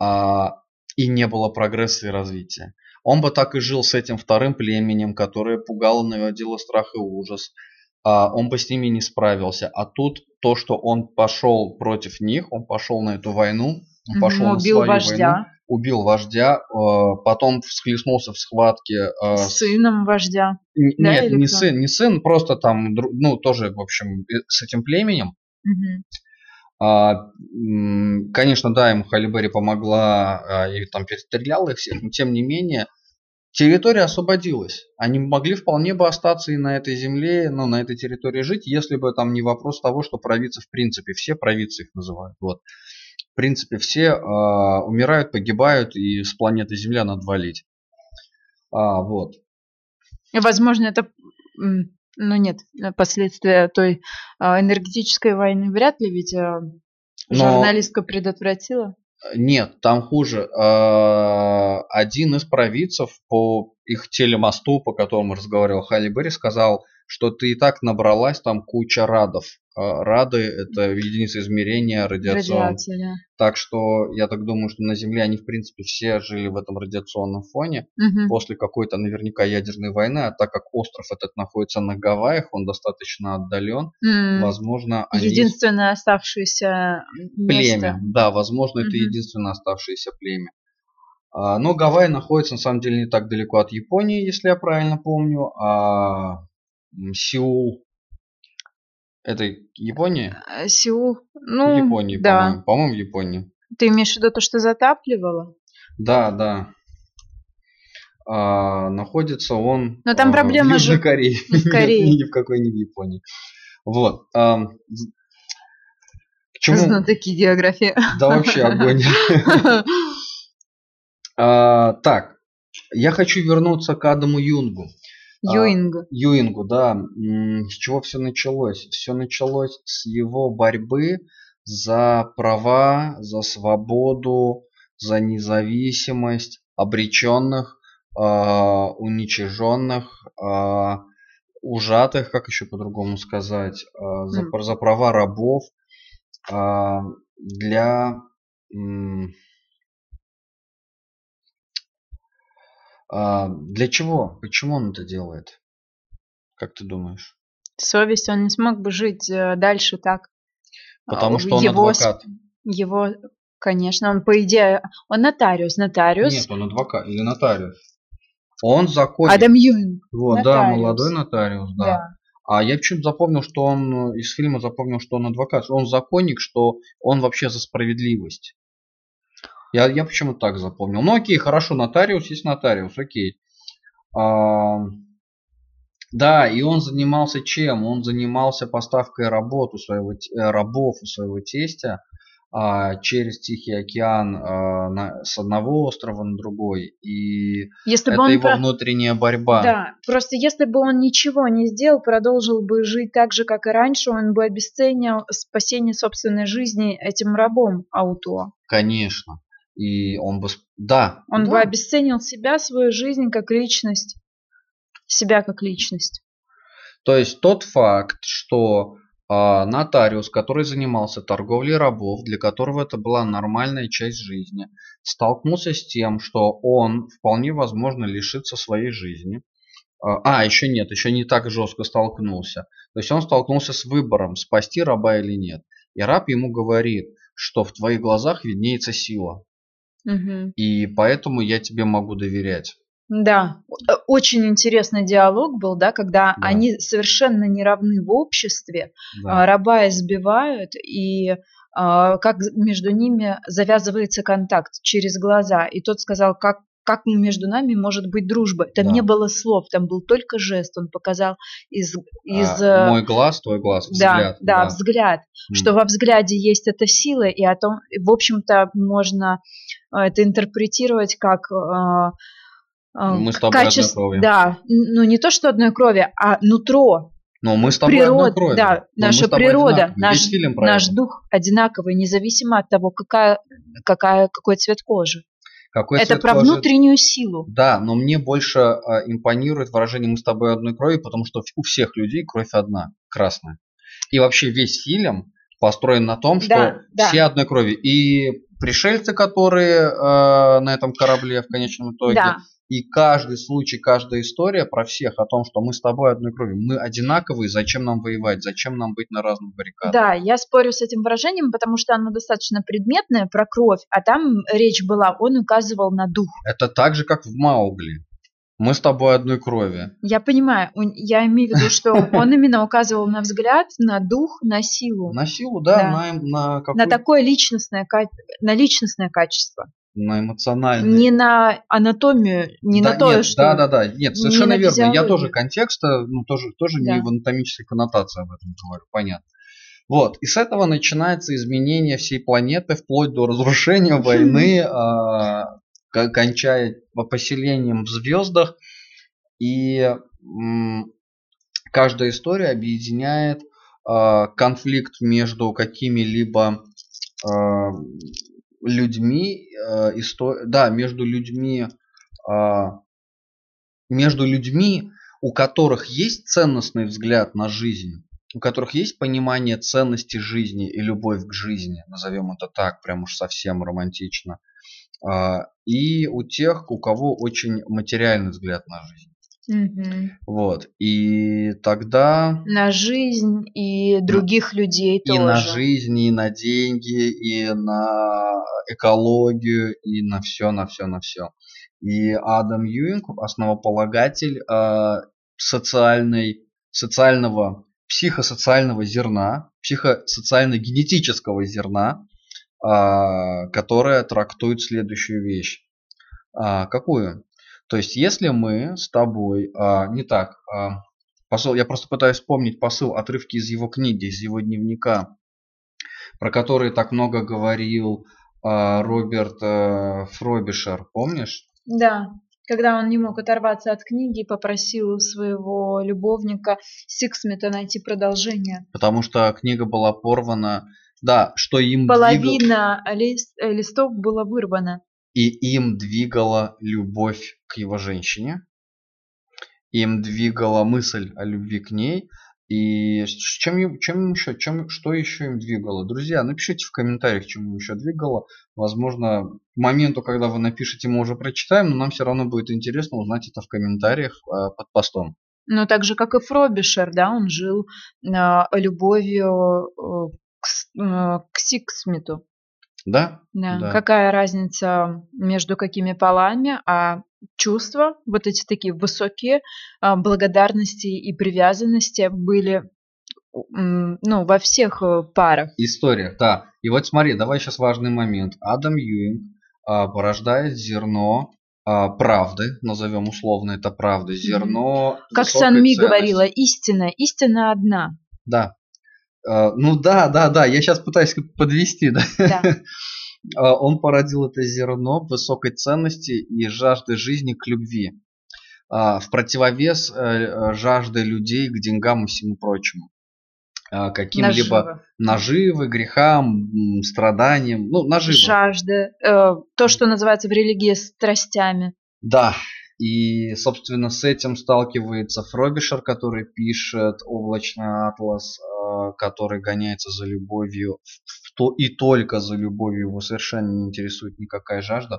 а, и не было прогресса и развития. Он бы так и жил с этим вторым племенем, которое пугало, наводило страх и ужас. А, он бы с ними не справился. А тут то, что он пошел против них, он пошел на эту войну, он пошел убил на свою вождя. войну, убил вождя, э, потом всхлестнулся в схватке э, с сыном вождя. Н- да, нет, не кто? сын, не сын, просто там, ну, тоже, в общем, с этим племенем. Угу. А, конечно, да, ему Халибери помогла а, и там перестреляла их всех, но тем не менее территория освободилась. Они могли вполне бы остаться и на этой земле, ну, на этой территории жить, если бы там не вопрос того, что провидцы в принципе, все провидцы их называют. Вот принципе, все э, умирают, погибают, и с планеты Земля надо валить. А, вот. И, возможно, это, ну нет, последствия той а, энергетической войны вряд ли, ведь а, журналистка Но... предотвратила. Нет, там хуже. Один из провидцев по их телемосту, по которому разговаривал Халли Берри, сказал, что ты и так набралась там куча радов. А, рады это единица измерения радиационного. Да. Так что я так думаю, что на Земле они в принципе все жили в этом радиационном фоне угу. после какой-то наверняка ядерной войны, а так как остров этот находится на Гавайях, он достаточно отдален, mm. возможно, они... единственное оставшееся племя. Место. Да, возможно, угу. это единственное оставшееся племя. А, но Гавайи находится на самом деле не так далеко от Японии, если я правильно помню, а Сеул. Это Япония? Э, Сеул. Ну, в Японии, да. по-моему. По-моему, в Японии. Ты имеешь в виду то, что затапливало? Да, да. А, находится он Но там а, проблема в Южной же... Корее. В Корее. Ни в какой не в Японии. Вот. А, к чему? Знатоки географии. Да вообще огонь. [laughs] А, так, я хочу вернуться к Адаму Юнгу. Юингу. А, Юингу, да. С чего все началось? Все началось с его борьбы за права, за свободу, за независимость обреченных, э, уничиженных, э, ужатых, как еще по-другому сказать, э, за, за права рабов э, для А, для чего? Почему он это делает? Как ты думаешь? Совесть, он не смог бы жить э, дальше так. Потому а, что он его, адвокат. Его, конечно, он по идее, он нотариус, нотариус. Нет, он адвокат или нотариус. Он законник. Адам Юинг. Вот, да, молодой нотариус, да. да. А я почему-то запомнил, что он из фильма запомнил, что он адвокат. Он законник, что он вообще за справедливость. Я, я почему так запомнил. Ну окей, хорошо, нотариус есть нотариус, окей. А, да, и он занимался чем? Он занимался поставкой работ у своего, э, рабов у своего тестя а, через Тихий океан а, на, с одного острова на другой. И если это бы он его про... внутренняя борьба. Да, просто если бы он ничего не сделал, продолжил бы жить так же, как и раньше, он бы обесценил спасение собственной жизни этим рабом ауто. Конечно. И он бы... Да. Он да. бы обесценил себя, свою жизнь как личность. Себя как личность. То есть тот факт, что а, нотариус, который занимался торговлей рабов, для которого это была нормальная часть жизни, столкнулся с тем, что он вполне возможно лишится своей жизни. А, а еще нет, еще не так жестко столкнулся. То есть он столкнулся с выбором, спасти раба или нет. И раб ему говорит, что в твоих глазах виднеется сила. Угу. И поэтому я тебе могу доверять. Да, э, очень интересный диалог был, да, когда да. они совершенно не равны в обществе, да. А, раба избивают, и а, как между ними завязывается контакт через глаза. И тот сказал, как как между нами может быть дружба? Там да. не было слов, там был только жест. Он показал из... из а, мой глаз, твой глаз, взгляд. Да, да, да. взгляд. Mm. Что во взгляде есть эта сила, и о том, в общем-то, можно э, это интерпретировать как... Э, мы с тобой качество, одной крови. Да, ну не то, что одной крови, а нутро. Но мы с тобой природа, крови. Да, Но наша природа, наш, наш дух одинаковый, независимо от того, какая, какая, какой цвет кожи. Какой это про кожи? внутреннюю силу. Да, но мне больше а, импонирует выражение «мы с тобой одной крови», потому что у всех людей кровь одна, красная. И вообще весь фильм построен на том, что да, да. все одной крови. И пришельцы, которые э, на этом корабле в конечном итоге, да. И каждый случай, каждая история про всех о том, что мы с тобой одной крови, мы одинаковые, зачем нам воевать, зачем нам быть на разных баррикадах. Да, я спорю с этим выражением, потому что оно достаточно предметное про кровь, а там речь была, он указывал на дух. Это так же, как в Маугли. Мы с тобой одной крови. Я понимаю, я имею в виду, что он именно указывал на взгляд, на дух, на силу. На силу, да, да. на на, какой... на такое личностное, на личностное качество на эмоциональный. Не на анатомию, не да, на то, нет, что... Да, да, да, нет, совершенно не верно. Я тоже контекста, ну тоже, тоже да. не в анатомической коннотации об этом говорю, понятно. Вот, и с этого начинается изменение всей планеты, вплоть до разрушения [laughs] войны, а, кончая поселением в звездах. И каждая история объединяет а, конфликт между какими-либо а, людьми, э, истор... да, между людьми, э, между людьми, у которых есть ценностный взгляд на жизнь, у которых есть понимание ценности жизни и любовь к жизни, назовем это так, прям уж совсем романтично, э, и у тех, у кого очень материальный взгляд на жизнь. Угу. Вот. И тогда... На жизнь и других на... людей и тоже. И на жизнь, и на деньги, и на экологию, и на все, на все, на все. И Адам Юинг, основополагатель э, социальной, социального, психосоциального зерна, психосоциально-генетического зерна, э, которое трактует следующую вещь. А, какую? То есть, если мы с тобой, а, не так, а, посыл, я просто пытаюсь вспомнить посыл, отрывки из его книги, из его дневника, про который так много говорил а, Роберт э, Фробишер, помнишь? Да, когда он не мог оторваться от книги, попросил у своего любовника Сиксмита найти продолжение. Потому что книга была порвана, да, что им Половина двигал... лист, э, листов была вырвана. И им двигала любовь к его женщине, им двигала мысль о любви к ней, и чем, чем еще, чем, что еще им двигало? Друзья, напишите в комментариях, чем им еще двигало. Возможно, к моменту, когда вы напишете, мы уже прочитаем, но нам все равно будет интересно узнать это в комментариях э, под постом. Ну, так же, как и Фробишер, да, он жил э, любовью э, к, э, к Сиксмиту. Да? да? Да. Какая разница между какими полами, а чувства, вот эти такие высокие а, благодарности и привязанности были ну, во всех э, парах. История, да. И вот смотри, давай сейчас важный момент. Адам Юинг а, порождает зерно а, правды, назовем условно это правды, зерно. Как Санми говорила, истина, истина одна. Да. А, ну да, да, да, я сейчас пытаюсь подвести, да. да. А, [laughs] он породил это зерно высокой ценности и жажды жизни к любви. А, в противовес э, жажды людей к деньгам и всему прочему. Каким-либо наживы, грехам, страданиям. Ну, наживы. Жажды. Э, то, что называется в религии страстями. Да, и, собственно, с этим сталкивается Фробишер, который пишет «Облачный атлас», э, который гоняется за любовью, то и только за любовью, его совершенно не интересует никакая жажда.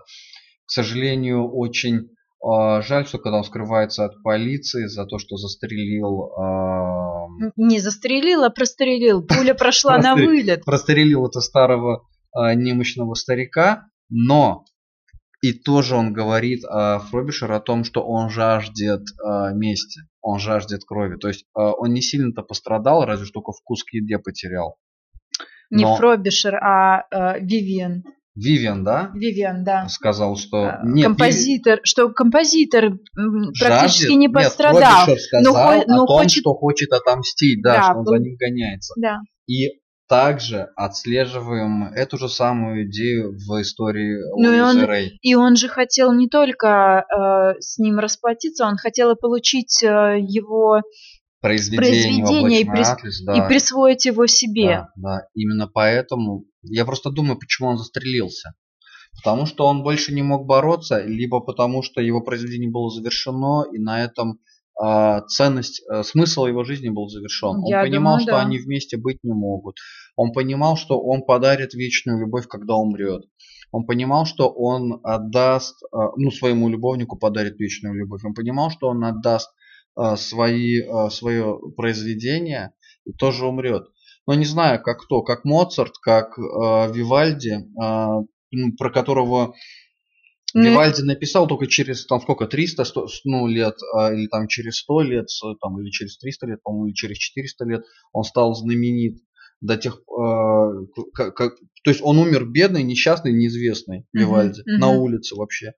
К сожалению, очень э, жаль, что когда он скрывается от полиции за то, что застрелил... Э, не застрелил, а прострелил. Пуля прошла на вылет. Прострелил это старого немощного старика, но и тоже он говорит э, Фробишер о том, что он жаждет э, мести, он жаждет крови. То есть э, он не сильно-то пострадал, разве что только вкус к еде потерял. Не Но... Фробишер, а э, Вивиан. Вивиан, да? Вивиан, да. Сказал, что... Нет, композитор, Вив... что композитор практически Жаждет? не пострадал. Нет, сказал но, о но том, хочет... что хочет отомстить, да, да что он за ним гоняется. Да. И также отслеживаем эту же самую идею в истории ну, и он, Рэй. И он же хотел не только э, с ним расплатиться, он хотел и получить э, его произведение, произведение и, прис... атлас, да. и присвоить его себе. Да, да, именно поэтому я просто думаю, почему он застрелился. Потому что он больше не мог бороться, либо потому что его произведение было завершено, и на этом ценность, а, смысл его жизни был завершен. Он Я понимал, думаю, что да. они вместе быть не могут. Он понимал, что он подарит вечную любовь, когда умрет. Он понимал, что он отдаст, а, ну, своему любовнику подарит вечную любовь. Он понимал, что он отдаст свои, свое произведение и тоже умрет. Но не знаю, как кто, как Моцарт, как Вивальди, про которого Вивальди написал только через там сколько 300 100, ну, лет а, или там через 100 лет там или через 300 лет по-моему или через 400 лет он стал знаменит до тех э, как, как, то есть он умер бедный несчастный неизвестный Вивальди uh-huh. на улице вообще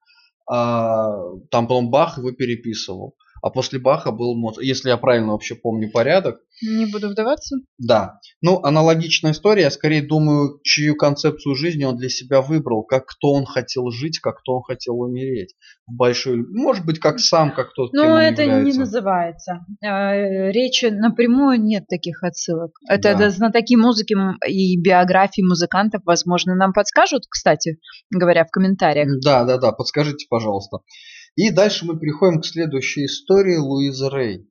а, там потом Бах его переписывал а после Баха был Моцарт, если я правильно вообще помню порядок. Не буду вдаваться. Да. Ну, аналогичная история. Я скорее думаю, чью концепцию жизни он для себя выбрал, как кто он хотел жить, как кто он хотел умереть. В большой, может быть, как сам, как тот. Ну, это является. не называется. А, речи напрямую нет таких отсылок. Это да. знатоки музыки и биографии музыкантов, возможно, нам подскажут, кстати, говоря в комментариях. Да, да, да, подскажите, пожалуйста. И дальше мы переходим к следующей истории Луизы Рэй.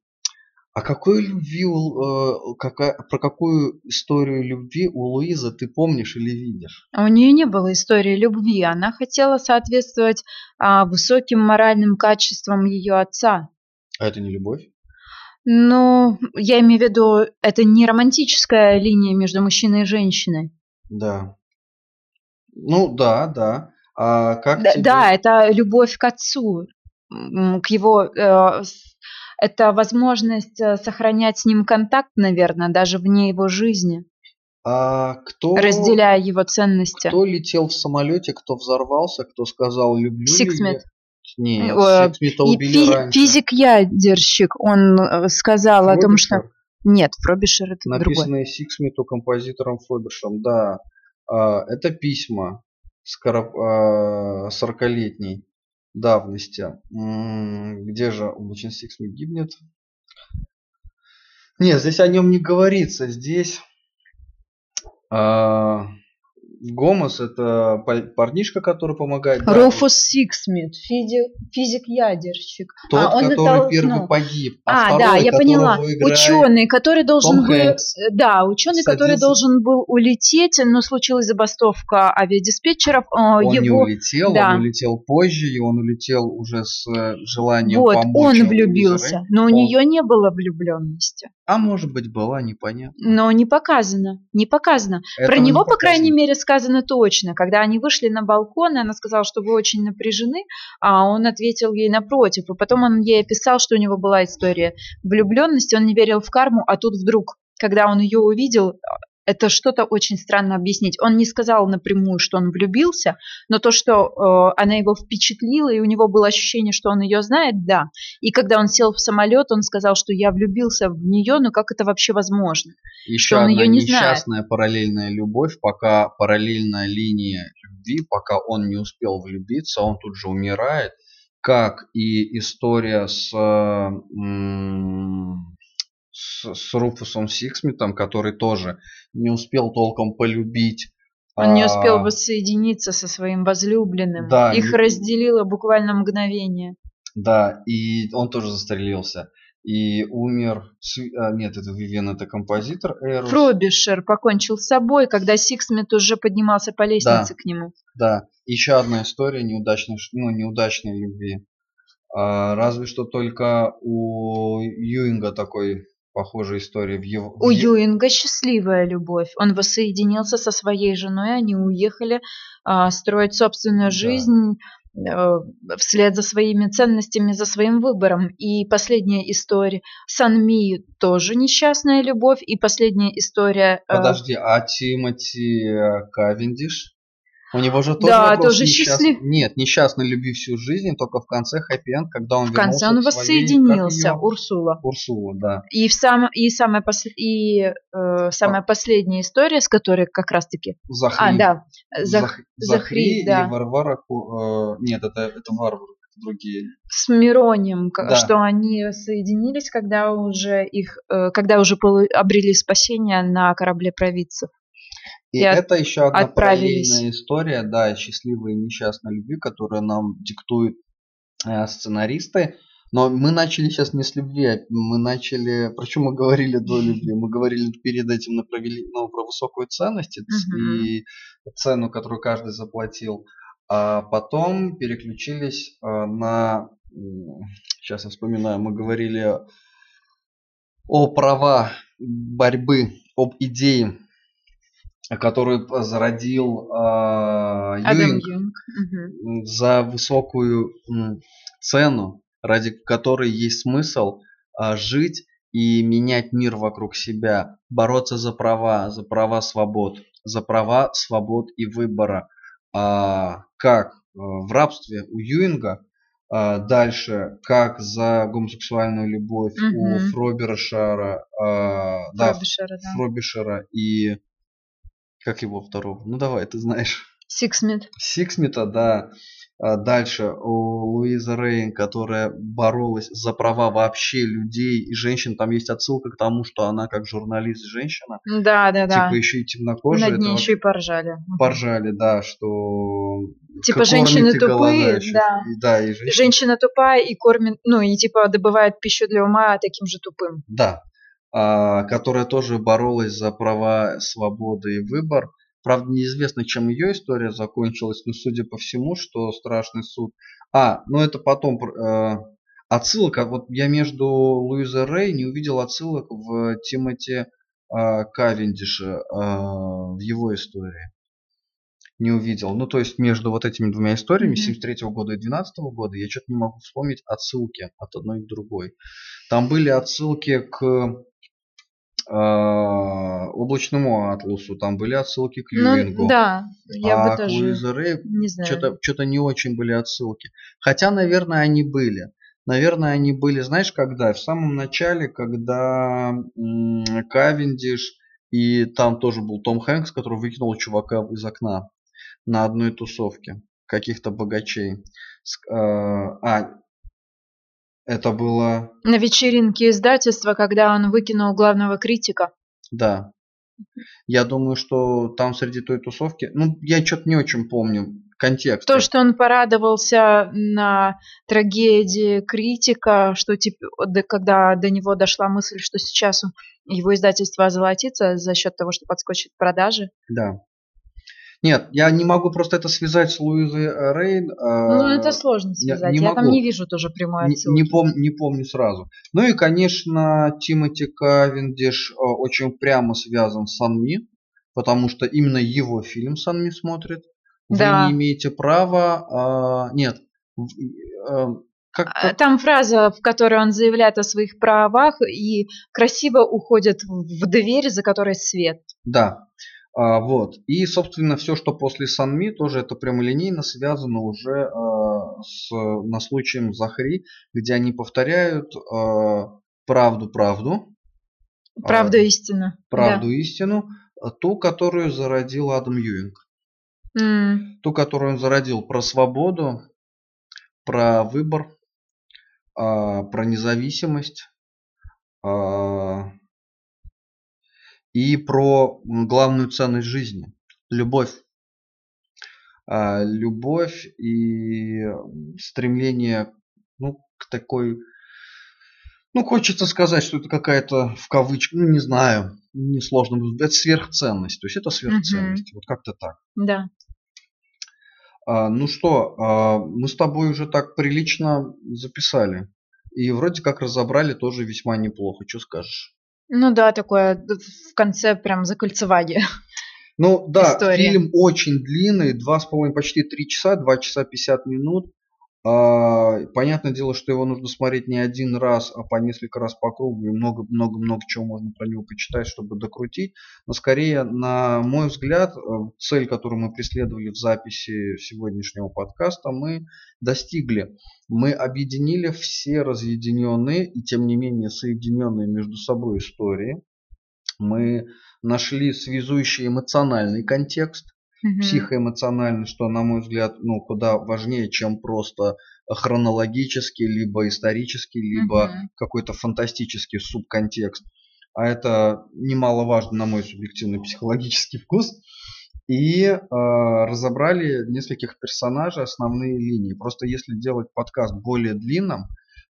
А какой любви, э, какая, про какую историю любви у Луизы ты помнишь или видишь? А у нее не было истории любви. Она хотела соответствовать а, высоким моральным качествам ее отца. А это не любовь? Ну, я имею в виду, это не романтическая линия между мужчиной и женщиной. Да. Ну да, да. А как да, тебе... да, это любовь к отцу, к его... Э, это возможность э, сохранять с ним контакт, наверное, даже вне его жизни. А кто, разделяя его ценности. Кто летел в самолете, кто взорвался, кто сказал «люблю Сиксмит. Нет, э, Сиксмита убили фи- раньше. Физик-ядерщик, он э, сказал Фробишер? о том, что... Нет, Фробишер это Написанные другой. Сиксмиту композитором Фробишером, да. А, это письма 40-летней а, давности. Где же облачный Сиксми гибнет? Нет, здесь о нем не говорится. Здесь а, Гомос это парнишка, который помогает. Руфус Сиксмит, физик, физик-ядерщик. Тот, а, он который это, первый ну... погиб. А, а да, я поняла. Ученый, который должен Том был, Хэнкс. да, ученый, Садится. который должен был улететь, но случилась забастовка авиадиспетчеров. Он его... не улетел, да. он улетел позже, и он улетел уже с э, желанием вот, помочь. он влюбился, но он... у нее не было влюбленности. А может быть была, непонятно. Но не показано, не показано. Это Про него, по крайней мере, сказано точно. Когда они вышли на балкон, она сказала, что вы очень напряжены, а он ответил ей напротив. И потом он ей описал, что у него была история влюбленности, он не верил в карму, а тут вдруг когда он ее увидел, это что-то очень странно объяснить. Он не сказал напрямую, что он влюбился, но то, что э, она его впечатлила, и у него было ощущение, что он ее знает, да. И когда он сел в самолет, он сказал, что я влюбился в нее, но как это вообще возможно? Еще что он одна ее не несчастная знает. параллельная любовь, пока параллельная линия любви, пока он не успел влюбиться, он тут же умирает, как и история с с, с Руфусом Сиксмитом, который тоже не успел толком полюбить. Он а... не успел воссоединиться со своим возлюбленным. Да, Их не... разделило буквально мгновение. Да, и он тоже застрелился. И умер... А, нет, это Вивиан, это композитор Эйрс. Фробишер покончил с собой, когда Сиксмит уже поднимался по лестнице да, к нему. Да, еще одна история неудачной, ну, неудачной любви. А, разве что только у Юинга такой похожая история в его... У Юинга счастливая любовь. Он воссоединился со своей женой, они уехали а, строить собственную жизнь да. э, вслед за своими ценностями, за своим выбором. И последняя история Санми тоже несчастная любовь. И последняя история... Э, Подожди, а Тимоти э, Кавендиш? У него же тоже да, тоже несчаст... счастлив. Нет, несчастной любви всю жизнь, только в конце хэппи когда он В конце он воссоединился, своей... Урсула. Урсула, да. И, в сам... и, самая, пос... и э, самая а. последняя история, с которой как раз-таки... Захри. А, да. Зах... Захри, Захри да. и Варвара... Э, нет, это, это Варвара другие. С Миронием, да. что они соединились, когда уже их, э, когда уже обрели спасение на корабле провидцев. И, и это еще одна параллельная история, да, счастливой и несчастной любви, которую нам диктуют э, сценаристы. Но мы начали сейчас не с любви, а мы начали, что мы говорили до [laughs] любви? Мы говорили перед этим на провели, ну, про высокую ценность uh-huh. и цену, которую каждый заплатил. А потом переключились э, на, сейчас я вспоминаю, мы говорили о права борьбы, об идее который зародил э, Юинг. Угу. за высокую цену, ради которой есть смысл э, жить и менять мир вокруг себя, бороться за права, за права свобод, за права свобод и выбора, а, как э, в рабстве у Юинга, а, дальше как за гомосексуальную любовь угу. у Фробишера, да, Фробишера, да. Фробишера и как его второго? Ну давай, ты знаешь. Сиксмит. Сиксмита, да. А дальше у Луизы Рей, которая боролась за права вообще людей и женщин. Там есть отсылка к тому, что она как журналист женщина. Да, да, да. Типа еще и темнокожая. Над ней еще и поржали. Поржали, да, что... Типа женщины тупые, да. И, да и женщина... женщина тупая и кормит, ну и типа добывает пищу для ума таким же тупым. Да, которая тоже боролась за права, свободы и выбор. Правда, неизвестно, чем ее история закончилась, но судя по всему, что страшный суд. А, ну это потом э, отсылка. Вот я между Луизой Рэй не увидел отсылок в Тимоти э, Кавендише э, в его истории. Не увидел. Ну, то есть между вот этими двумя историями, mm-hmm. 73 года и 12 года, я что-то не могу вспомнить отсылки от одной к другой. Там были отсылки к а, облачному атласу, там были отсылки к Юингу. Ну, да, я а бы тоже Луизере не знаю. Что-то, что-то не очень были отсылки. Хотя, наверное, они были. Наверное, они были, знаешь, когда? В самом начале, когда Кавендиш и там тоже был Том Хэнкс, который выкинул чувака из окна. на одной тусовке каких-то богачей. Э, а, это было... На вечеринке издательства, когда он выкинул главного критика. Да. Я думаю, что там среди той тусовки... Ну, я что-то не очень помню контекст. То, что он порадовался на трагедии критика, что типа, когда до него дошла мысль, что сейчас его издательство озолотится за счет того, что подскочит продажи. Да. Нет, я не могу просто это связать с Луизой э, Рейн. Ну, это сложно связать. Я, не я могу. там не вижу тоже прямой отсылки. Не, не, пом, не помню сразу. Ну и, конечно, Тимоти Кавендиш э, очень прямо связан с Санми, потому что именно его фильм Санми смотрит. Вы да. не имеете права... А, нет. А, как, а, как... Там фраза, в которой он заявляет о своих правах и красиво уходит в дверь, за которой свет. Да. А, вот. И, собственно, все, что после Санми, тоже это прямолинейно связано уже а, с на случаем Захари, где они повторяют а, правду-правду. Правду а, истину. Правду да. истину, ту, которую зародил Адам Юинг. Mm. Ту, которую он зародил про свободу, про выбор, а, про независимость. А, и про главную ценность жизни – любовь. А, любовь и стремление ну, к такой... Ну, хочется сказать, что это какая-то в кавычках, ну, не знаю, несложно, это сверхценность. То есть это сверхценность. Угу. Вот как-то так. Да. А, ну что, а, мы с тобой уже так прилично записали. И вроде как разобрали тоже весьма неплохо. Что скажешь? Ну да, такое в конце прям закольцевание. Ну да, История. фильм очень длинный, два с половиной, почти три часа, два часа пятьдесят минут. А, понятное дело, что его нужно смотреть не один раз, а по несколько раз по кругу, и много-много-много чего можно про него почитать, чтобы докрутить. Но скорее, на мой взгляд, э, цель, которую мы преследовали в записи сегодняшнего подкаста, мы достигли. Мы объединили все разъединенные и тем не менее соединенные между собой истории. Мы нашли связующий эмоциональный контекст – угу. психоэмоционально, что, на мой взгляд, ну, куда важнее, чем просто хронологический, либо исторический, либо угу. какой-то фантастический субконтекст. А это немаловажно, на мой субъективный психологический [laughs] вкус. И э, разобрали нескольких персонажей, основные линии. Просто если делать подкаст более длинным,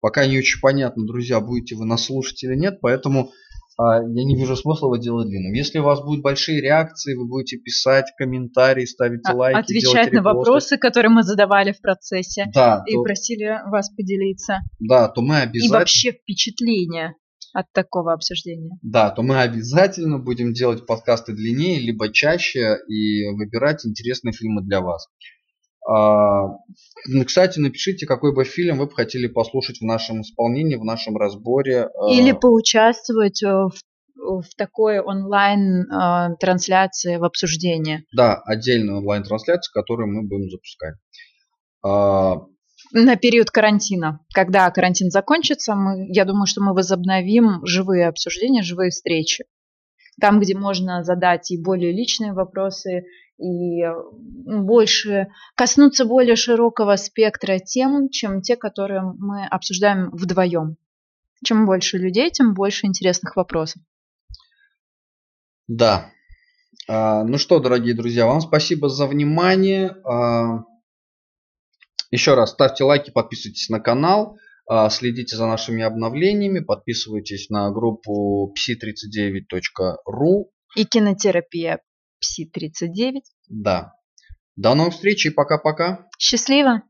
пока не очень понятно, друзья, будете вы нас слушать или нет, поэтому я не вижу смысла его делать длинным. Если у вас будут большие реакции, вы будете писать комментарии, ставить а, лайки, отвечать на вопросы, которые мы задавали в процессе, да, и то, просили вас поделиться. Да, то мы обязательно. И вообще впечатления от такого обсуждения. Да, то мы обязательно будем делать подкасты длиннее, либо чаще и выбирать интересные фильмы для вас. А, кстати, напишите, какой бы фильм вы бы хотели послушать в нашем исполнении, в нашем разборе. А. Или поучаствовать э, в, в такой онлайн-трансляции, в обсуждении. Да, отдельную онлайн-трансляцию, которую мы будем запускать. А, На период карантина. Когда карантин закончится, мы, я думаю, что мы возобновим живые обсуждения, живые встречи. Там, где можно задать и более личные вопросы, и больше коснуться более широкого спектра тем, чем те, которые мы обсуждаем вдвоем. Чем больше людей, тем больше интересных вопросов. Да. А, ну что, дорогие друзья, вам спасибо за внимание. А, еще раз ставьте лайки, подписывайтесь на канал, а, следите за нашими обновлениями, подписывайтесь на группу psi39.ru и кинотерапия Пси-39. Да. До новых встреч и пока-пока. Счастливо.